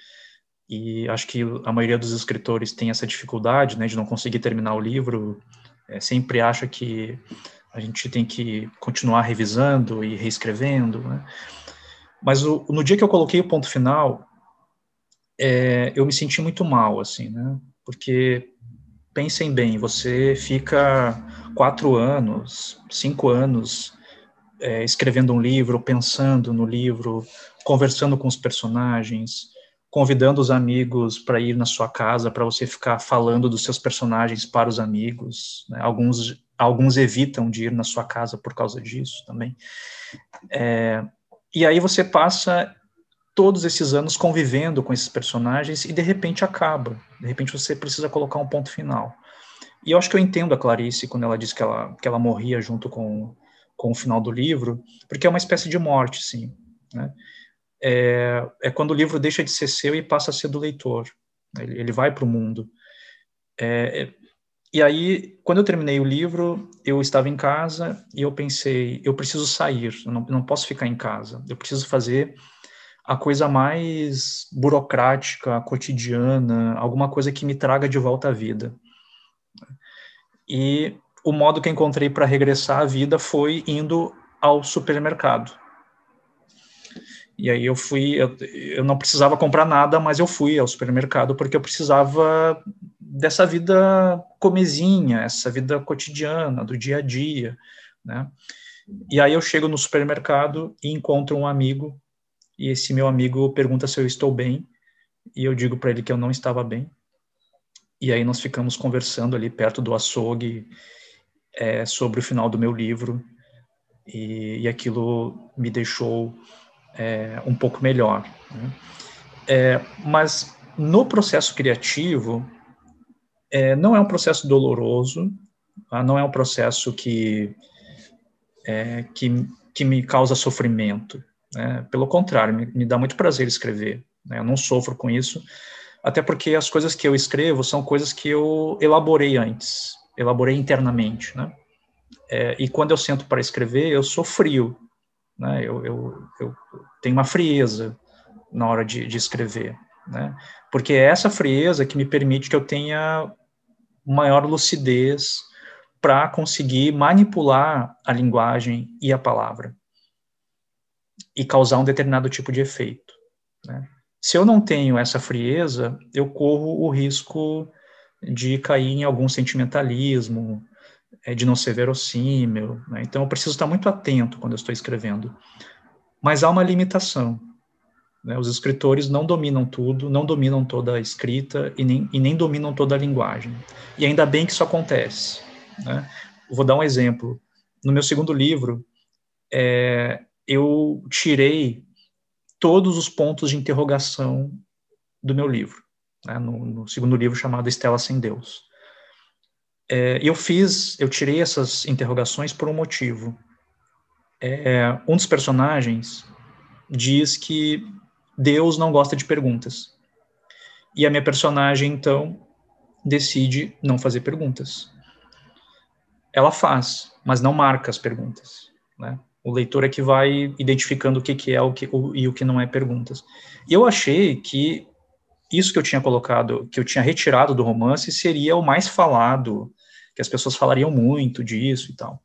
[SPEAKER 1] e acho que a maioria dos escritores tem essa dificuldade, né, de não conseguir terminar o livro, é, sempre acha que a gente tem que continuar revisando e reescrevendo, né? Mas o, no dia que eu coloquei o ponto final, é, eu me senti muito mal, assim, né? Porque pensem bem, você fica quatro anos, cinco anos é, escrevendo um livro, pensando no livro, conversando com os personagens, convidando os amigos para ir na sua casa para você ficar falando dos seus personagens para os amigos. Né? Alguns alguns evitam de ir na sua casa por causa disso também. É, e aí você passa todos esses anos convivendo com esses personagens e de repente acaba. De repente você precisa colocar um ponto final. E eu acho que eu entendo a Clarice quando ela diz que ela, que ela morria junto com, com o final do livro, porque é uma espécie de morte, sim. Né? É, é quando o livro deixa de ser seu e passa a ser do leitor. Ele, ele vai para o mundo. É, é, e aí, quando eu terminei o livro, eu estava em casa e eu pensei, eu preciso sair, eu não, não posso ficar em casa, eu preciso fazer a coisa mais burocrática, cotidiana, alguma coisa que me traga de volta à vida. E o modo que encontrei para regressar à vida foi indo ao supermercado. E aí eu fui, eu, eu não precisava comprar nada, mas eu fui ao supermercado porque eu precisava dessa vida comezinha, essa vida cotidiana, do dia a dia, né? E aí eu chego no supermercado e encontro um amigo, e esse meu amigo pergunta se eu estou bem, e eu digo para ele que eu não estava bem. E aí nós ficamos conversando ali perto do açougue, é, sobre o final do meu livro e, e aquilo me deixou é, um pouco melhor. Né? É, mas no processo criativo, é, não é um processo doloroso, tá? não é um processo que, é, que, que me causa sofrimento. Né? Pelo contrário, me, me, dá muito prazer escrever. Né? Eu não sofro com isso, até porque as coisas que eu escrevo são coisas que eu elaborei antes, elaborei internamente. Né? É, e quando eu sento para escrever, eu sou frio, né? eu, eu, eu tenho uma frieza na hora de, de escrever. Né? Porque é essa frieza que me permite que eu tenha maior lucidez para conseguir manipular a linguagem e a palavra e causar um determinado tipo de efeito. Né? Se eu não tenho essa frieza, eu corro o risco de cair em algum sentimentalismo, é, de não ser verossímil. Né? Então, eu preciso estar muito atento quando eu estou escrevendo. Mas há uma limitação. Né? Os escritores não dominam tudo, não dominam toda a escrita e nem, e nem dominam toda a linguagem. E ainda bem que isso acontece. Né? Vou dar um exemplo. No meu segundo livro, é, eu tirei todos os pontos de interrogação do meu livro, né? no, no, segundo livro chamado Estela Sem Deus. É, eu fiz, eu tirei essas interrogações por um motivo. É, um dos personagens diz que Deus não gosta de perguntas. E a minha personagem, então, decide não fazer perguntas. Ela faz, mas não marca as perguntas. Né? O leitor é que vai identificando o que, que é o que, o, e o que não é perguntas. E eu achei que isso que eu tinha colocado, que eu tinha retirado do romance, seria o mais falado, que as pessoas falariam muito disso e tal.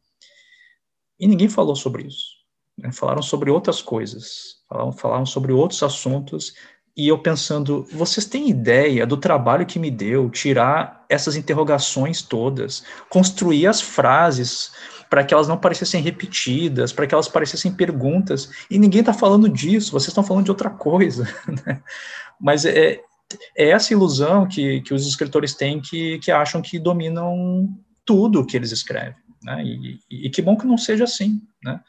[SPEAKER 1] E ninguém falou sobre isso. Né? Falaram sobre outras coisas, falaram, falaram sobre outros assuntos, e eu pensando, vocês têm ideia do trabalho que me deu tirar essas interrogações todas, construir as frases para que elas não parecessem repetidas, para que elas parecessem perguntas, e ninguém está falando disso, vocês estão falando de outra coisa. <laughs> Né? Mas é, é essa ilusão que, que os escritores têm que, que acham que dominam tudo que eles escrevem. Né? E, e, e que bom que não seja assim. Né?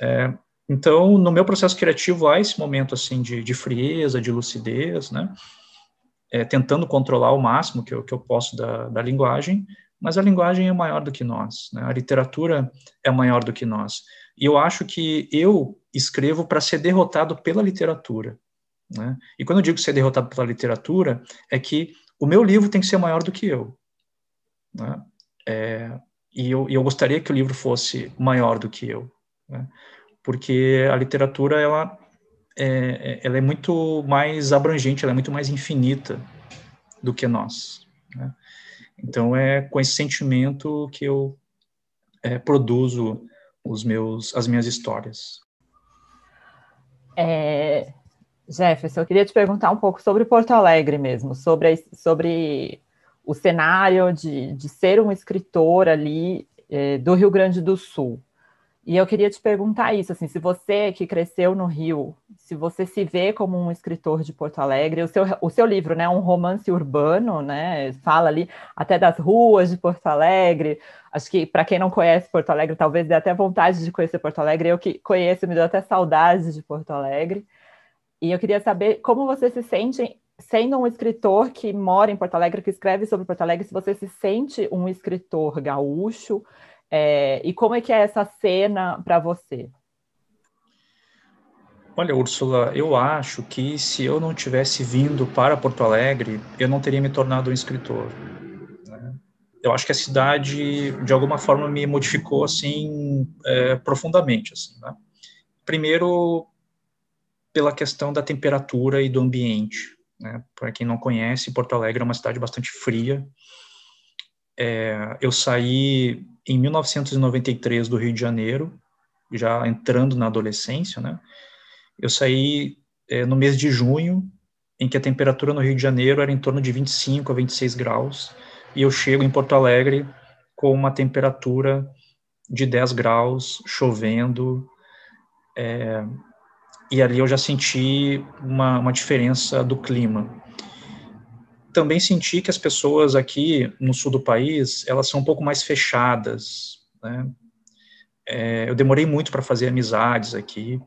[SPEAKER 1] É, então, no meu processo criativo há esse momento assim de, de frieza, de lucidez, né? É, tentando controlar o máximo que eu, que eu posso da, da linguagem, mas a linguagem é maior do que nós, né? a literatura é maior do que nós. E eu acho que eu escrevo para ser derrotado pela literatura. Né? E quando eu digo ser derrotado pela literatura, é que o meu livro tem que ser maior do que eu. Né? É, e eu, eu gostaria que o livro fosse maior do que eu né? porque a literatura ela é, é, ela é muito mais abrangente, ela é muito mais infinita do que nós. Né? Então é com esse sentimento que eu é, produzo os meus as minhas histórias.
[SPEAKER 3] É, Jefferson, eu queria te perguntar um pouco sobre Porto Alegre mesmo, sobre, sobre o cenário de, de ser um escritor ali é, do Rio Grande do Sul. E eu queria te perguntar isso, assim, se você que cresceu no Rio, se você se vê como um escritor de Porto Alegre, o seu, o seu livro, né, um romance urbano, né, fala ali até das ruas de Porto Alegre. Acho que para quem não conhece Porto Alegre, talvez dê até vontade de conhecer Porto Alegre. Eu que conheço, me deu até saudade de Porto Alegre. E eu queria saber como você se sente sendo um escritor que mora em Porto Alegre, que escreve sobre Porto Alegre, se você se sente um escritor gaúcho é, e como é que é essa cena para você?
[SPEAKER 1] Olha, Úrsula, eu acho que se eu não tivesse vindo para Porto Alegre, eu não teria me tornado um escritor. Né? Eu acho que a cidade, de alguma forma, me modificou assim é, profundamente. Assim, né? Primeiro, pela questão da temperatura e do ambiente. Né? Para quem não conhece, Porto Alegre é uma cidade bastante fria. É, eu saí em 1993 do Rio de Janeiro, já entrando na adolescência, né? Eu saí é, no mês de junho, em que a temperatura no Rio de Janeiro era em torno de 25 a 26 graus, e eu chego em Porto Alegre com uma temperatura de 10 graus, chovendo, é, e ali eu já senti uma, uma diferença do clima também senti que as pessoas aqui no sul do país, elas são um pouco mais fechadas, né? É, eu demorei muito para fazer amizades aqui,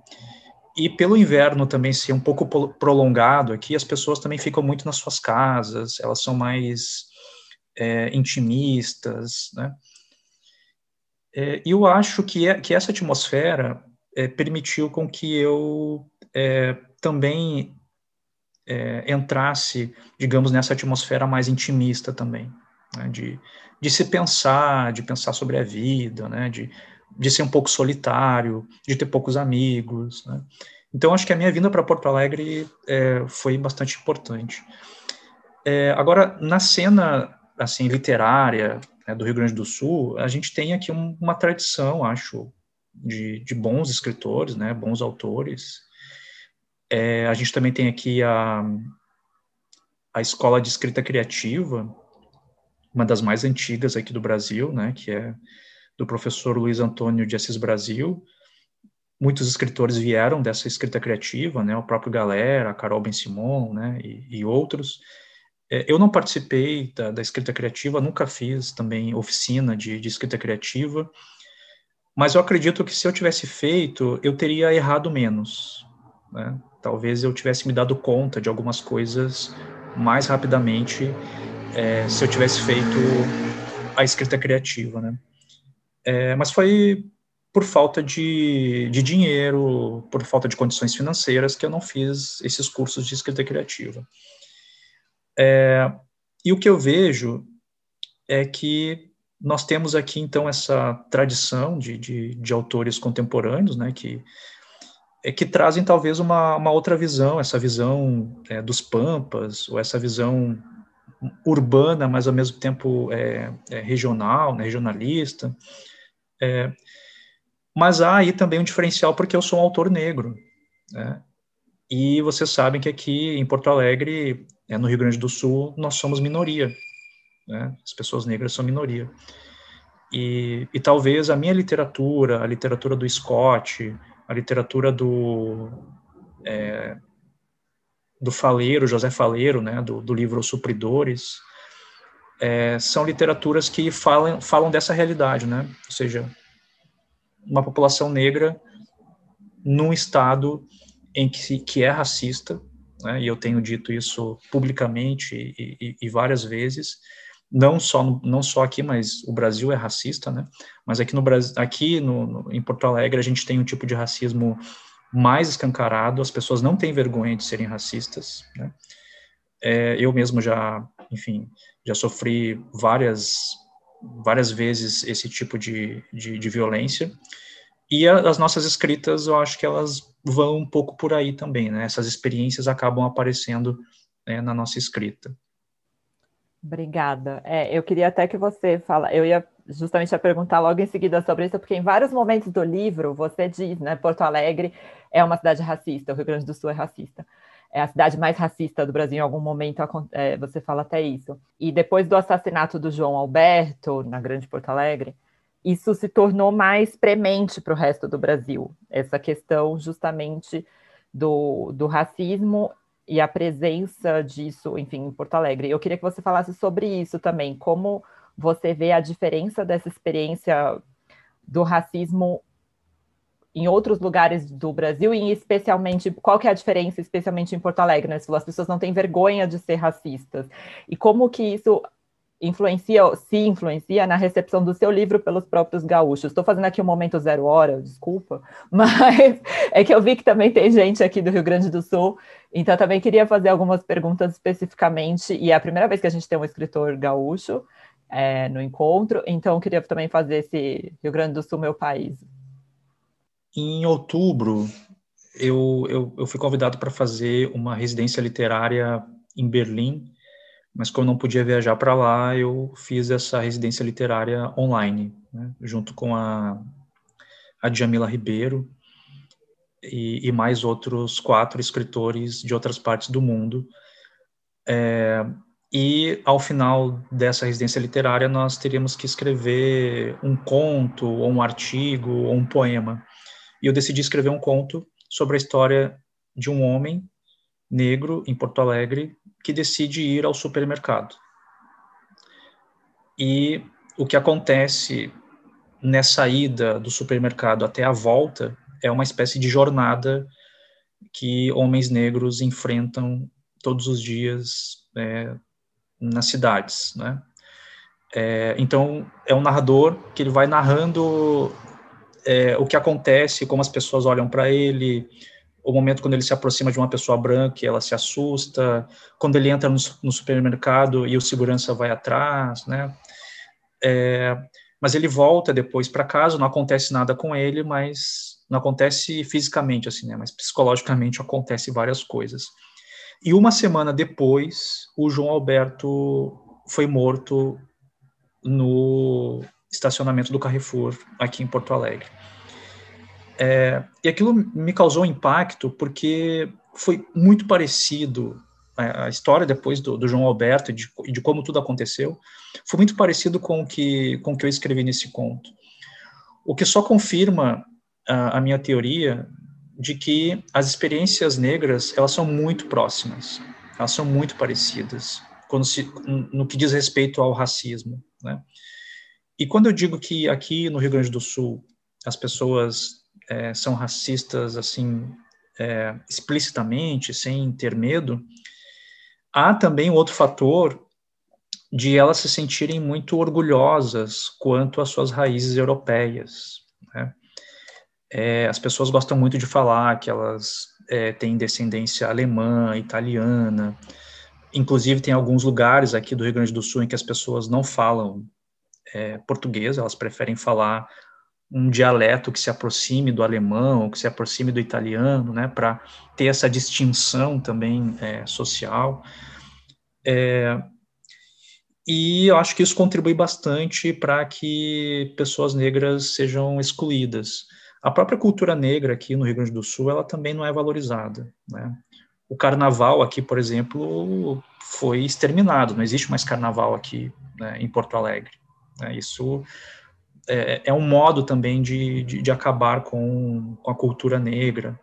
[SPEAKER 1] e pelo inverno também ser um pouco prolongado aqui, as pessoas também ficam muito nas suas casas, elas são mais é, intimistas, né? É, eu acho que, é, que essa atmosfera é, permitiu com que eu é, também é, entrasse, digamos, nessa atmosfera mais intimista também, né? de, de se pensar, de pensar sobre a vida, né? de, de ser um pouco solitário, de ter poucos amigos. Né? Então, acho que a minha vinda para Porto Alegre é, foi bastante importante. É, agora, na cena assim literária né, do Rio Grande do Sul, a gente tem aqui um, uma tradição, acho, de, de, bons escritores, né, bons autores. É, a gente também tem aqui a, a Escola de Escrita Criativa, uma das mais antigas aqui do Brasil, né, que é do professor Luiz Antônio de Assis Brasil. Muitos escritores vieram dessa escrita criativa, né, o próprio Galera, a Carol Ben-Simon, né, e, e outros. É, eu não participei da, da, escrita criativa, nunca fiz também oficina de, de escrita criativa, mas eu acredito que se eu tivesse feito, eu teria errado menos. Né? Talvez eu tivesse me dado conta de algumas coisas mais rapidamente é, se eu tivesse feito a escrita criativa, né? É, mas foi por falta de, de dinheiro, por falta de condições financeiras, que eu não fiz esses cursos de escrita criativa. É, e o que eu vejo é que nós temos aqui, então, essa tradição de, de, de autores contemporâneos, né, que, é, que trazem talvez uma, uma outra visão, essa visão é, dos pampas, ou essa visão urbana, mas ao mesmo tempo é, é regional, né, regionalista, é, mas há aí também um diferencial porque eu sou um autor negro, né? E vocês sabem que aqui em Porto Alegre, é, no Rio Grande do Sul, nós somos minoria, né? As pessoas negras são minoria. E, e talvez a minha literatura, a literatura do Scott, a literatura do é, do Faleiro, José Faleiro, né, do, do livro Os Supridores, é, são literaturas que falam, falam dessa realidade, né? Ou seja, uma população negra num estado em que, que é racista, né? E eu tenho dito isso publicamente e, e, e várias vezes, não só no, não só aqui, mas o Brasil é racista, né? Mas aqui no Brasil, aqui no, no, em Porto Alegre a gente tem um tipo de racismo mais escancarado. As pessoas não têm vergonha de serem racistas, né? É, eu mesmo já, enfim, já sofri várias, várias vezes esse tipo de, de, de violência. E a, as nossas escritas, eu acho que elas vão um pouco por aí também, né? Essas experiências acabam aparecendo né, na nossa escrita.
[SPEAKER 3] Obrigada. É, eu queria até que você fala, eu ia justamente a perguntar logo em seguida sobre isso, porque em vários momentos do livro você diz, né, Porto Alegre é uma cidade racista, o Rio Grande do Sul é racista é a cidade mais racista do Brasil, em algum momento é, você fala até isso. E depois do assassinato do João Alberto, na Grande Porto Alegre, isso se tornou mais premente para o resto do Brasil, essa questão justamente do, do racismo e a presença disso, enfim, em Porto Alegre. Eu queria que você falasse sobre isso também, como você vê a diferença dessa experiência do racismo em outros lugares do Brasil, e especialmente, qual que é a diferença, especialmente em Porto Alegre, né? As pessoas não têm vergonha de ser racistas. E como que isso influencia, se influencia na recepção do seu livro pelos próprios gaúchos. Estou fazendo aqui um momento zero hora, desculpa, <laughs> mas é que eu vi que também tem gente aqui do Rio Grande do Sul, então também queria fazer algumas perguntas especificamente, e é a primeira vez que a gente tem um escritor gaúcho é, no encontro, então queria também fazer esse Rio Grande do Sul, meu país.
[SPEAKER 1] Em outubro, eu, eu, eu fui convidado para fazer uma residência literária em Berlim, mas como não podia viajar para lá, eu fiz essa residência literária online, né, junto com a, a Djamila Ribeiro e, e, mais outros quatro escritores de outras partes do mundo. É, e ao final dessa residência literária, nós teríamos que escrever um conto, ou um artigo, ou um poema e eu decidi escrever um conto sobre a história de um homem negro em Porto Alegre que decide ir ao supermercado. E o que acontece nessa ida do supermercado até a volta é uma espécie de jornada que homens negros enfrentam todos os dias é, nas cidades, né? É, então é um narrador que ele vai narrando é, o que acontece, como as pessoas olham para ele, o momento quando ele se aproxima de uma pessoa branca e ela se assusta, quando ele entra no, no supermercado e o segurança vai atrás, né? É, mas ele volta depois para casa, não acontece nada com ele, mas não acontece fisicamente assim, né? Mas psicologicamente <laughs> acontece várias coisas. E uma semana depois, o João Alberto foi morto no estacionamento do Carrefour, aqui em Porto Alegre. É, e aquilo me causou impacto porque foi muito parecido a história depois do, do João Alberto e de, de, como tudo aconteceu foi muito parecido com o que com o que eu escrevi nesse conto o que só confirma a, minha teoria de que as experiências negras elas são muito próximas, elas são muito parecidas quando se, no que diz respeito ao racismo, né? E quando eu digo que aqui no Rio Grande do Sul as pessoas é, são racistas assim é, explicitamente, sem ter medo, há também outro fator de elas se sentirem muito orgulhosas quanto às suas raízes europeias. É, as pessoas gostam muito de falar que elas é, têm descendência alemã, italiana. Inclusive, tem alguns lugares aqui do Rio Grande do Sul em que as pessoas não falam é, português, elas preferem falar um dialeto que se aproxime do alemão, que se aproxime do italiano, né, para ter essa distinção também é, social. É, e eu acho que isso contribui bastante para que pessoas negras sejam excluídas. A própria cultura negra aqui no Rio Grande do Sul, ela também não é valorizada, né? O carnaval aqui, por exemplo, foi exterminado, não existe mais carnaval aqui né, em Porto Alegre. Né? Isso é, é, um modo também de, de, de acabar com, com, a cultura negra.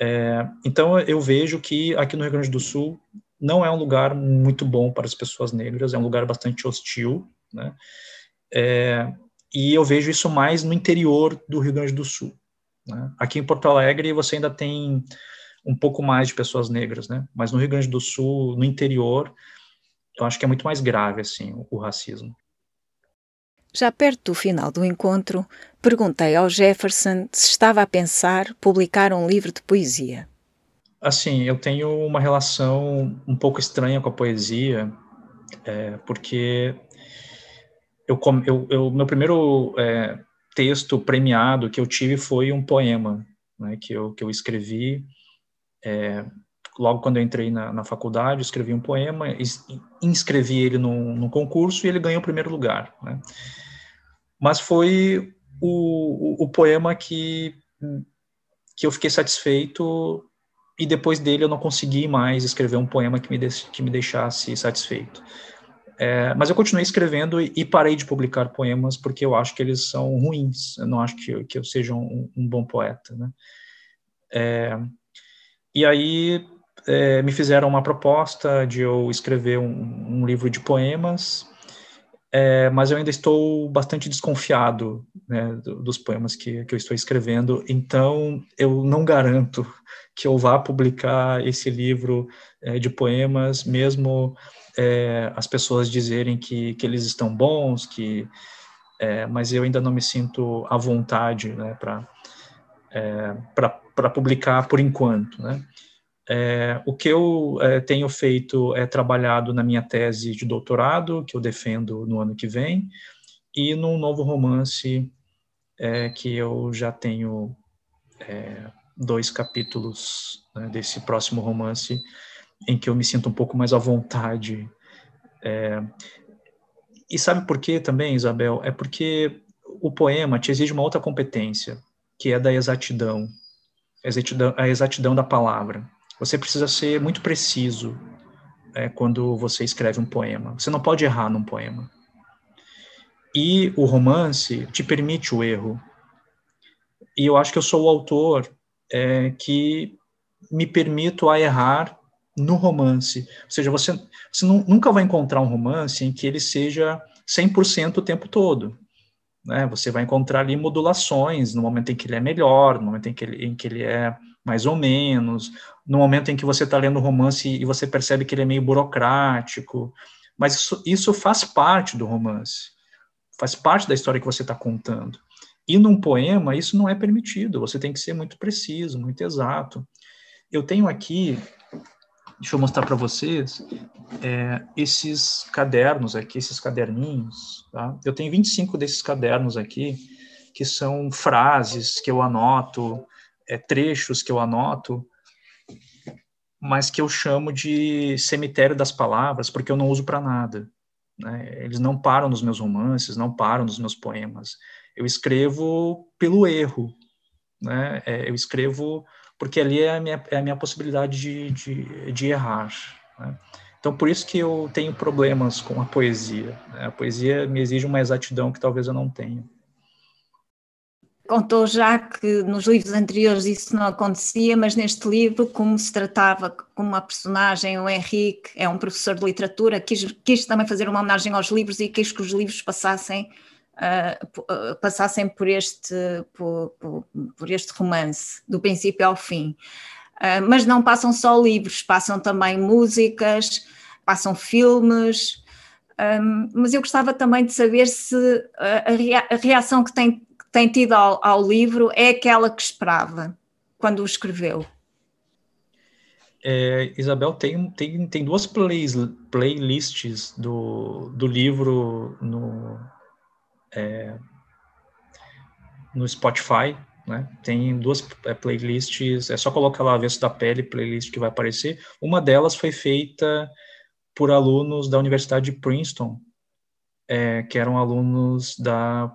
[SPEAKER 1] É, então, eu vejo que aqui no Rio Grande do Sul não é um lugar muito bom para as pessoas negras, é um lugar bastante hostil, né? É, e eu vejo isso mais no interior do Rio Grande do Sul. Né? Aqui em Porto Alegre você ainda tem um pouco mais de pessoas negras, né? Mas no Rio Grande do Sul, no interior, eu acho que é muito mais grave assim o, o racismo.
[SPEAKER 2] Já perto do final do encontro, perguntei ao Jefferson se estava a pensar publicar um livro de poesia.
[SPEAKER 1] Assim, eu tenho uma relação um pouco estranha com a poesia, é, porque eu, eu, eu meu primeiro é, texto premiado que eu tive foi um poema, né, que, eu, que eu escrevi é, logo quando eu entrei na, na faculdade, escrevi um poema, inscrevi ele num concurso e ele ganhou o primeiro lugar. Né? Mas foi o, o, o, poema que, que eu fiquei satisfeito e depois dele eu não consegui mais escrever um poema que me, de, que me deixasse satisfeito. É, mas eu continuei escrevendo e, e, parei de publicar poemas porque eu acho que eles são ruins. Eu não acho que, que eu seja um, um bom poeta, né? É, e aí é, me fizeram uma proposta de eu escrever um, um livro de poemas, é, mas eu ainda estou bastante desconfiado né, dos poemas que, que eu estou escrevendo, então eu não garanto que eu vá publicar esse livro é, de poemas, mesmo é, as pessoas dizerem que, que eles estão bons, que, é, mas eu ainda não me sinto à vontade né, para é, publicar por enquanto. Né? É, o que eu é, tenho feito é trabalhado na minha tese de doutorado, que eu defendo no ano que vem, e num novo romance é, que eu já tenho é, dois capítulos né, desse próximo romance em que eu me sinto um pouco mais à vontade. É, e sabe por quê também, Isabel? É porque o poema te exige uma outra competência, que é da exatidão, exatidão, a exatidão da palavra. Você precisa ser muito preciso é, quando você escreve um poema. Você não pode errar num poema. E o romance te permite o erro. E eu acho que eu sou o autor é, que me permito a errar no romance. Ou seja, você, você não, nunca vai encontrar um romance em que ele seja 100% o tempo todo. Né? Você vai encontrar ali modulações no momento em que ele é melhor, no momento em que ele, em que ele é mais ou menos, no momento em que você está lendo o romance e você percebe que ele é meio burocrático, mas isso, isso faz parte do romance, faz parte da história que você está contando. E num poema, isso não é permitido, você tem que ser muito preciso, muito exato. Eu tenho aqui, deixa eu mostrar para vocês, é, esses cadernos aqui, esses caderninhos. Tá? Eu tenho 25 desses cadernos aqui, que são frases que eu anoto, é, trechos que eu anoto, mas que eu chamo de cemitério das palavras, porque eu não uso para nada. Né? Eles não param nos meus romances, não param nos meus poemas. Eu escrevo pelo erro, né? É, eu escrevo porque ali é a minha, é a minha possibilidade de, de, de errar. Né? Então, por isso que eu tenho problemas com a poesia. Né? A poesia me exige uma exatidão que talvez eu não tenha.
[SPEAKER 2] Contou já que nos livros anteriores isso não acontecia, mas neste livro, como se tratava como uma personagem, o Henrique é um professor de literatura, quis, quis também fazer uma homenagem aos livros e quis que os livros passassem uh, passassem por este, por, por, por, este romance, do princípio ao fim. Uh, mas não passam só livros, passam também músicas, passam filmes. Um, mas eu gostava também de saber se a, rea a reação que tem, que tem tido ao, ao, livro é aquela que esperava quando o escreveu.
[SPEAKER 1] É, Isabel, tem, tem, tem duas playlists do, do livro no, é, no Spotify, né? Tem duas é, playlists, é só colocar lá Avesso da Pele, playlist que vai aparecer. Uma delas foi feita por alunos da Universidade de Princeton, é, que eram alunos da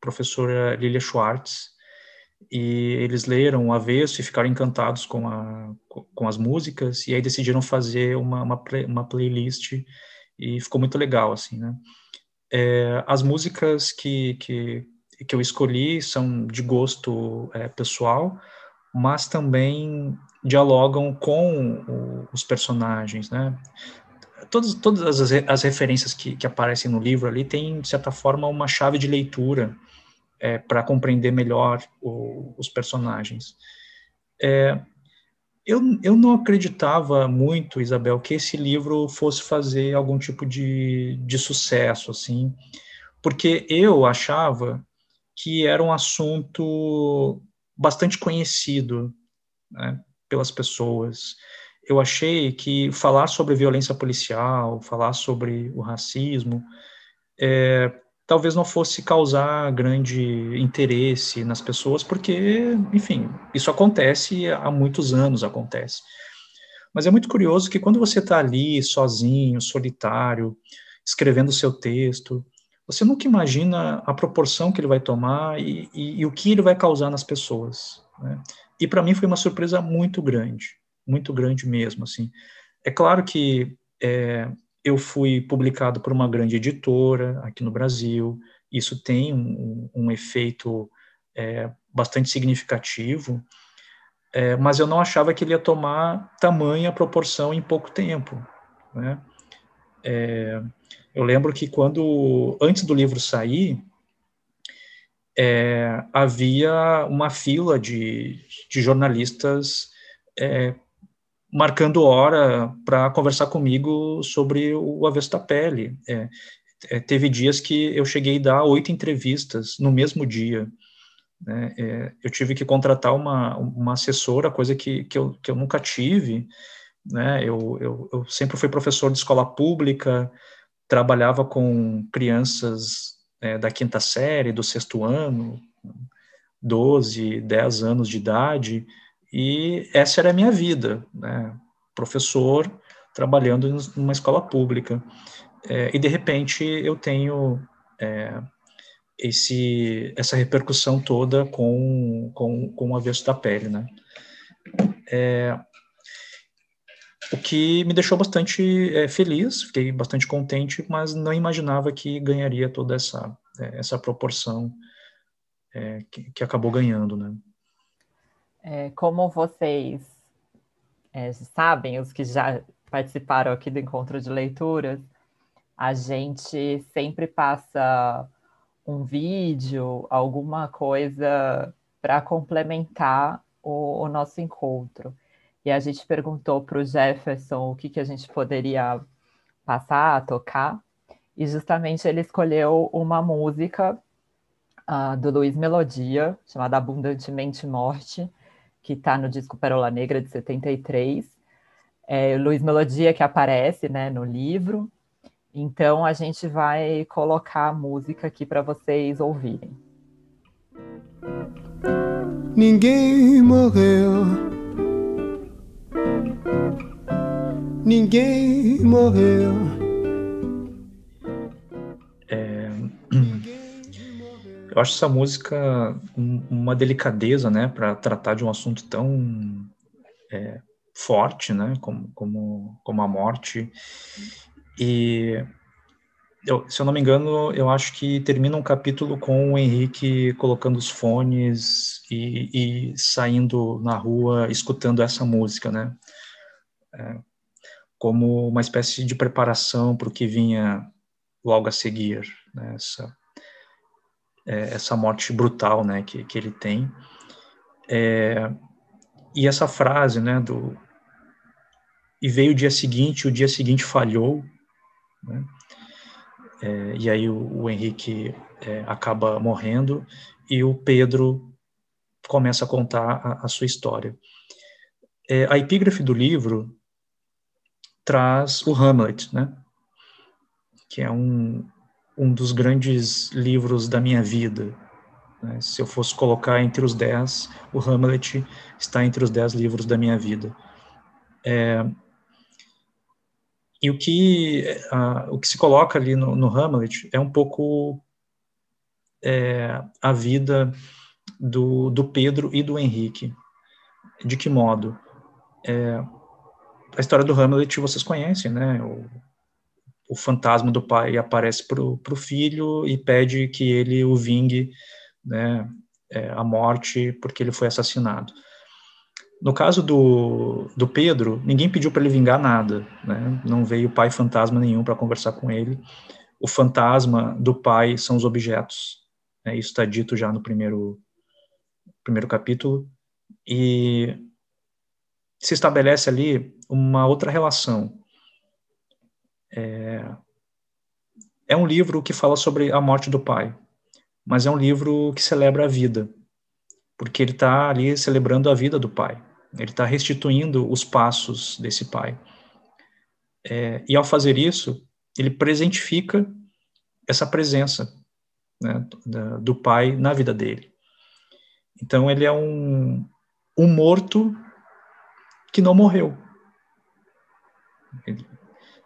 [SPEAKER 1] professora Lilia Schwartz, e eles leram o avesso e ficaram encantados com, a, com as músicas, e aí decidiram fazer uma, uma, play, uma playlist, e ficou muito legal, assim, né? É, as músicas que, que, que eu escolhi são de gosto é, pessoal, mas também dialogam com o, os personagens, né? Todas, todas as, as referências que, que aparecem no livro ali têm, de certa forma, uma chave de leitura é, para compreender melhor o, os personagens. É, eu, eu não acreditava muito, Isabel, que esse livro fosse fazer algum tipo de, de sucesso, assim, porque eu achava que era um assunto bastante conhecido né, pelas pessoas. Eu achei que falar sobre violência policial, falar sobre o racismo, é, talvez não fosse causar grande interesse nas pessoas, porque, enfim, isso acontece há muitos anos, acontece. Mas é muito curioso que quando você está ali, sozinho, solitário, escrevendo o seu texto, você nunca imagina a proporção que ele vai tomar e, e, e o que ele vai causar nas pessoas. Né? E para mim foi uma surpresa muito grande, muito grande mesmo, assim. É claro que é, eu fui publicado por uma grande editora aqui no Brasil, isso tem um, um efeito é, bastante significativo, é, mas eu não achava que ele ia tomar tamanha proporção em pouco tempo. Né? É, eu lembro que quando, antes do livro sair, é, havia uma fila de, de jornalistas é, marcando hora para conversar comigo sobre o avesso da pele. É, é, teve dias que eu cheguei a dar oito entrevistas no mesmo dia. Né? É, eu tive que contratar uma, uma assessora, coisa que, que, eu, que eu nunca tive. Né? Eu, eu, eu sempre fui professor de escola pública, trabalhava com crianças é, da quinta série, do sexto ano, 12, 10 anos de idade, e essa era a minha vida, né? professor, trabalhando numa escola pública. É, e, de repente, eu tenho é, esse, essa repercussão toda com, com, com o avesso da pele, né? É, o que me deixou bastante é, feliz, fiquei bastante contente, mas não imaginava que ganharia toda essa, é, essa proporção é, que, que acabou ganhando, né?
[SPEAKER 3] É, como vocês é, sabem, os que já participaram aqui do encontro de leituras, a gente sempre passa um vídeo, alguma coisa para complementar o, o nosso encontro. E a gente perguntou para o Jefferson o que, que a gente poderia passar, tocar, e justamente ele escolheu uma música uh, do Luiz Melodia, chamada Abundantemente Morte, que está no disco Pérola Negra de 73. É Luiz Melodia que aparece né, no livro. Então a gente vai colocar a música aqui para vocês ouvirem.
[SPEAKER 8] Ninguém morreu. Ninguém morreu.
[SPEAKER 1] Eu acho essa música uma delicadeza, né, para tratar de um assunto tão é, forte, né, como, como, como a morte. E eu, se eu não me engano, eu acho que termina um capítulo com o Henrique colocando os fones e, e saindo na rua escutando essa música, né? É, como uma espécie de preparação para o que vinha logo a seguir, né? essa, é, essa morte brutal, né, que, que ele tem. É, e essa frase, né, do e veio o dia seguinte, o dia seguinte falhou, né? É, e aí o, o Henrique é, acaba morrendo e o Pedro começa a contar a, a sua história. É, a epígrafe do livro traz o Hamlet, né? Que é um, um dos grandes livros da minha vida. Né? Se eu fosse colocar entre os dez, o Hamlet está entre os dez livros da minha vida. É, e o que, uh, o que se coloca ali no, no Hamlet é um pouco é, a vida do, do Pedro e do Henrique. De que modo? É, a história do Hamlet vocês conhecem, né? O, o fantasma do pai aparece para o filho e pede que ele o vingue né, é, a morte porque ele foi assassinado. No caso do, do Pedro, ninguém pediu para ele vingar nada, né? não veio pai fantasma nenhum para conversar com ele. O fantasma do pai são os objetos, né? isso está dito já no primeiro, primeiro capítulo, e se estabelece ali uma outra relação. É, é um livro que fala sobre a morte do pai, mas é um livro que celebra a vida, porque ele está ali celebrando a vida do pai. Ele está restituindo os passos desse pai. É, e ao fazer isso, ele presentifica essa presença né, da, do pai na vida dele. Então ele é um, um morto que não morreu. Ele,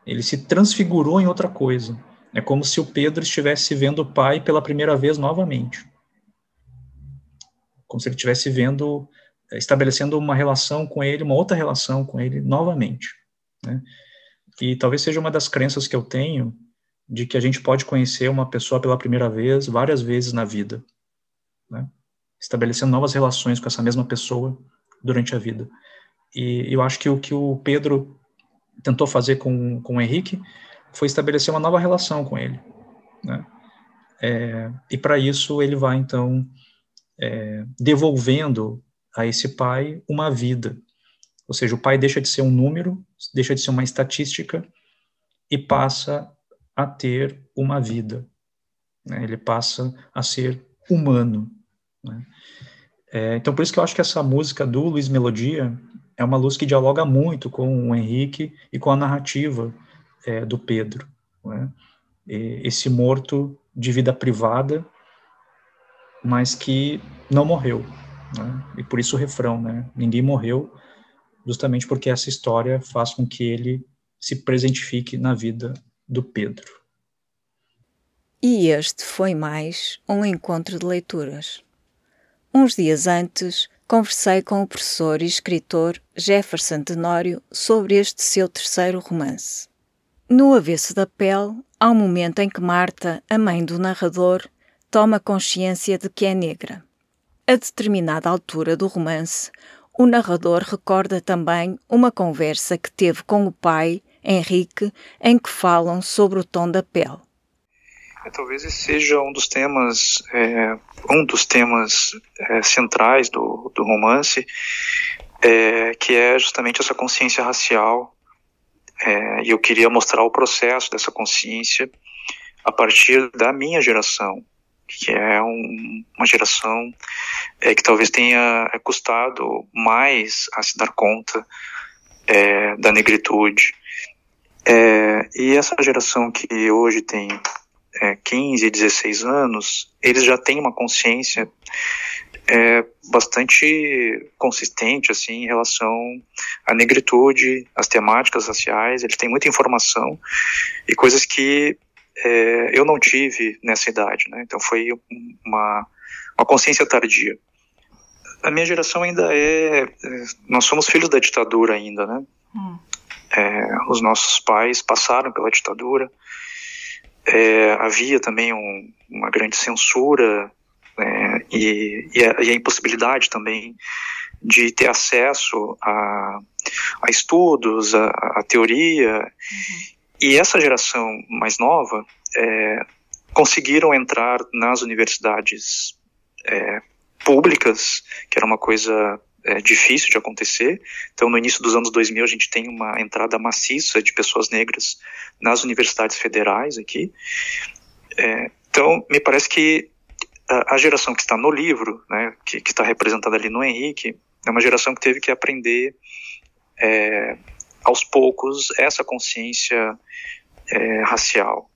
[SPEAKER 1] ele se transfigurou em outra coisa. É como se o Pedro estivesse vendo o pai pela primeira vez novamente. Como se ele estivesse vendo estabelecendo uma relação com ele, uma outra relação com ele novamente. Né? E talvez seja uma das crenças que eu tenho de que a gente pode conhecer uma pessoa pela primeira vez várias vezes na vida, né? estabelecendo novas relações com essa mesma pessoa durante a vida. E eu acho que o que o Pedro tentou fazer com, com o Henrique foi estabelecer uma nova relação com ele. Né? É, e para isso ele vai, então, é, devolvendo a esse pai uma vida. Ou seja, o pai deixa de ser um número, deixa de ser uma estatística e passa a ter uma vida. Né? Ele passa a ser humano. Né? É, então, por isso que eu acho que essa música do Luiz Melodia é uma luz que dialoga muito com o Henrique e com a narrativa é, do Pedro. Né? esse morto de vida privada, mas que não morreu. Né? E por isso o refrão, né? Ninguém morreu, justamente porque essa história faz com que ele se presentifique na vida do Pedro.
[SPEAKER 2] E este foi mais um encontro de leituras. Uns dias antes, conversei com o professor e escritor Jefferson Tenório sobre este seu terceiro romance. No avesso da pele, há um momento em que Marta, a mãe do narrador, toma consciência de que é negra. A determinada altura do romance, o narrador recorda também uma conversa que teve com o pai, Henrique, em que falam sobre o tom da pele.
[SPEAKER 1] É, talvez esse seja um dos temas, é, um dos temas é, centrais do, do romance, é, que é justamente essa consciência racial. É, e eu queria mostrar o processo dessa consciência a partir da minha geração, que é um, uma geração é, que talvez tenha custado mais a se dar conta da negritude. e essa geração que hoje tem é, 15, 16 anos, eles já têm uma consciência é, bastante consistente assim em relação à negritude, às temáticas raciais. Eles têm muita informação e coisas que é, eu não tive nessa idade, né? Então foi uma, uma consciência tardia. A minha geração ainda é, é nós somos filhos da ditadura ainda, né? Hum. É, os nossos pais passaram pela ditadura é, havia também um, uma grande censura é, e, e, a, e, a, impossibilidade também de ter acesso a, a estudos, a, a teoria. Uhum. E essa geração mais nova é, conseguiram entrar nas universidades é, públicas, que era uma coisa é, difícil de acontecer. Então, no início dos anos 2000, a gente tem uma entrada maciça de pessoas negras nas universidades federais aqui. É, então, me parece que a, a, geração que está no livro, né, que está representada ali no Henrique, é uma geração que teve que aprender é, aos poucos essa consciência é, racial.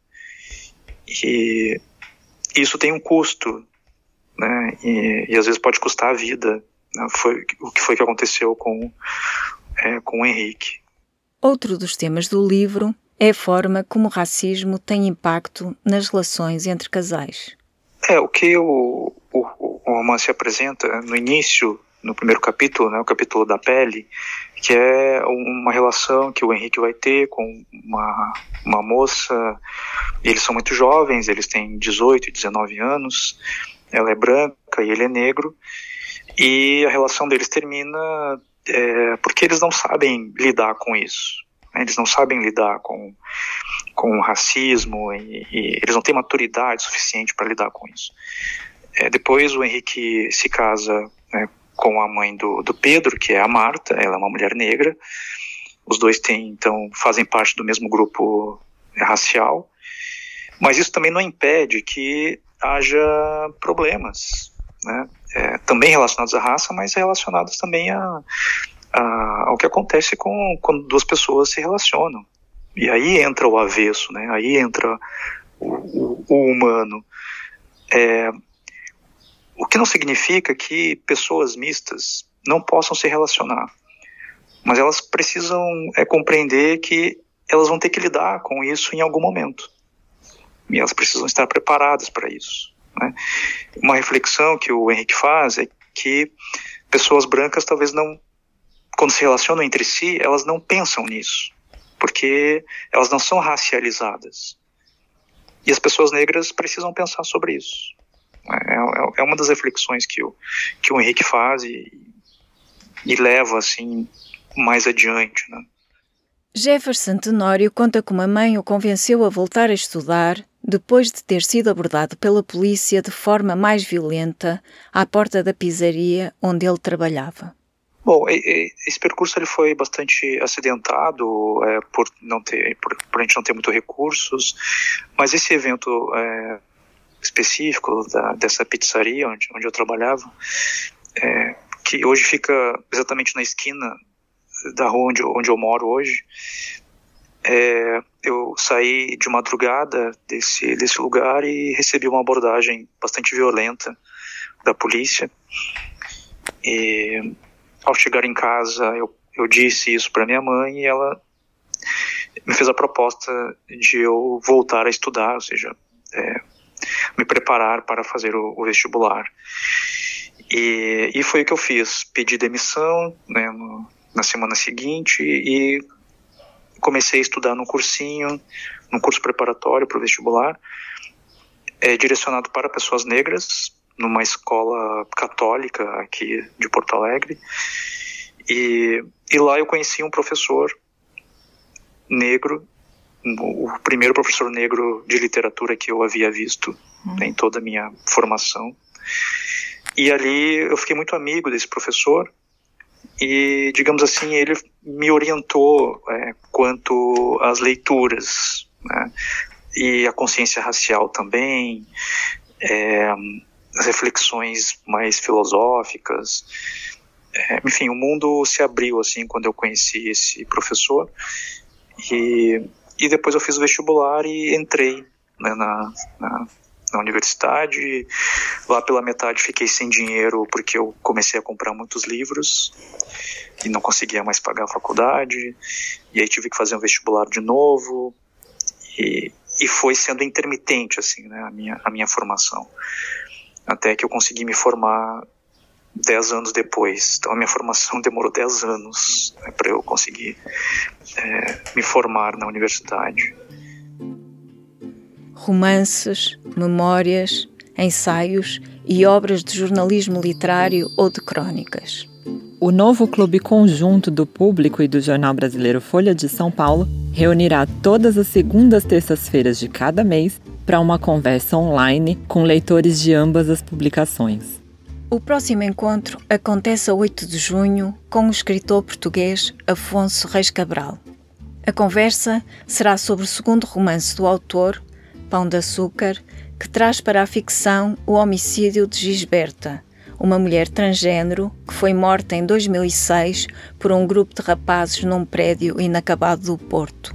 [SPEAKER 1] E isso tem um custo, né, e, e às vezes pode custar a vida foi o que foi que aconteceu com, é, com o Henrique.
[SPEAKER 2] Outro dos temas do livro é a forma como o racismo tem impacto nas relações entre casais.
[SPEAKER 1] É, o que o, o, o romance apresenta no início, no primeiro capítulo, né, o capítulo da pele, que é uma relação que o Henrique vai ter com uma, uma moça, eles são muito jovens, eles têm 18 e 19 anos, ela é branca e ele é negro, e a relação deles termina é, porque eles não sabem lidar com isso. Né? Eles não sabem lidar com, com o racismo e, e eles não têm maturidade suficiente para lidar com isso. É, depois o Henrique se casa né, com a mãe do, do Pedro, que é a Marta, ela é uma mulher negra. Os dois têm, então, fazem parte do mesmo grupo racial. Mas isso também não impede que haja problemas né? É, também relacionados à raça, mas relacionados também a, a, ao que acontece com, quando duas pessoas se relacionam. E aí entra o avesso, né? aí entra o, o, o humano. É, o que não significa que pessoas mistas não possam se relacionar, mas elas precisam é, compreender que elas vão ter que lidar com isso em algum momento. E elas precisam estar preparadas para isso. Né? Uma reflexão que o Henrique faz é que pessoas brancas talvez não, quando se relacionam entre si, elas não pensam nisso, porque elas não são racializadas. E as pessoas negras precisam pensar sobre isso. É, é, é uma das reflexões que o, que o Henrique faz e, e leva assim mais adiante. Né?
[SPEAKER 2] Jefferson Tenório conta como a mãe o convenceu a voltar a estudar depois de ter sido abordado pela polícia de forma mais violenta à porta da pizzaria onde ele trabalhava.
[SPEAKER 1] Bom, esse percurso ele foi bastante acidentado é, por não ter, por, por, a gente não ter muito recursos, mas esse evento é, específico da, dessa pizzaria onde, onde eu trabalhava, é, que hoje fica exatamente na esquina da rua onde, onde eu moro hoje, é, eu saí de madrugada desse, desse lugar e recebi uma abordagem bastante violenta da polícia. E ao chegar em casa, eu, eu disse isso para minha mãe e ela me fez a proposta de eu voltar a estudar, ou seja, é, me preparar para fazer o, o vestibular. E, e, foi o que eu fiz. Pedi demissão né, no, na semana seguinte e comecei a estudar num cursinho, num curso preparatório para o vestibular, é, direcionado para pessoas negras, numa escola católica aqui de Porto Alegre. E, e lá eu conheci um professor negro o primeiro professor negro de literatura que eu havia visto uhum. em toda a minha formação. E ali eu fiquei muito amigo desse professor e, digamos assim, ele me orientou é, quanto às leituras, né? e a consciência racial também, é, as reflexões mais filosóficas. É, enfim, o mundo se abriu assim quando eu conheci esse professor e, e depois eu fiz o vestibular e entrei né, na, na, na universidade. Lá pela metade fiquei sem dinheiro porque eu comecei a comprar muitos livros e não conseguia mais pagar a faculdade. E aí tive que fazer um vestibular de novo. E, e foi sendo intermitente assim, né, a minha a minha formação. Até que eu consegui me formar dez anos depois. Então a minha formação <laughs> demorou dez anos né, para eu conseguir é, me formar na universidade.
[SPEAKER 2] Romances, memórias, ensaios e obras de jornalismo literário ou de crônicas.
[SPEAKER 3] O novo Clube Conjunto do Público e do Jornal Brasileiro Folha de São Paulo reunirá todas as segundas terças-feiras de cada mês para uma conversa online com leitores de ambas as publicações.
[SPEAKER 2] O próximo encontro acontece a 8 de junho com o escritor português Afonso Reis Cabral. A conversa será sobre o segundo romance do autor, Pão de Açúcar, que traz para a ficção o homicídio de Gisberta, uma mulher transgênero que foi morta em 2006 por um grupo de rapazes num prédio inacabado do Porto.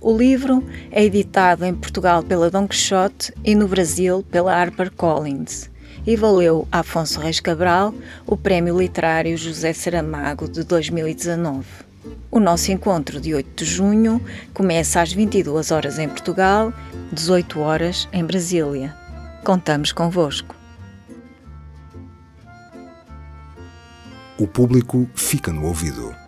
[SPEAKER 2] O livro é editado em Portugal pela Don Quixote e no Brasil pela HarperCollins e valeu a Afonso Reis Cabral o Prémio Literário José Saramago de 2019. O nosso encontro de 8 de junho começa às 22 horas em Portugal, 18 horas em Brasília. Contamos convosco.
[SPEAKER 9] O público fica no ouvido.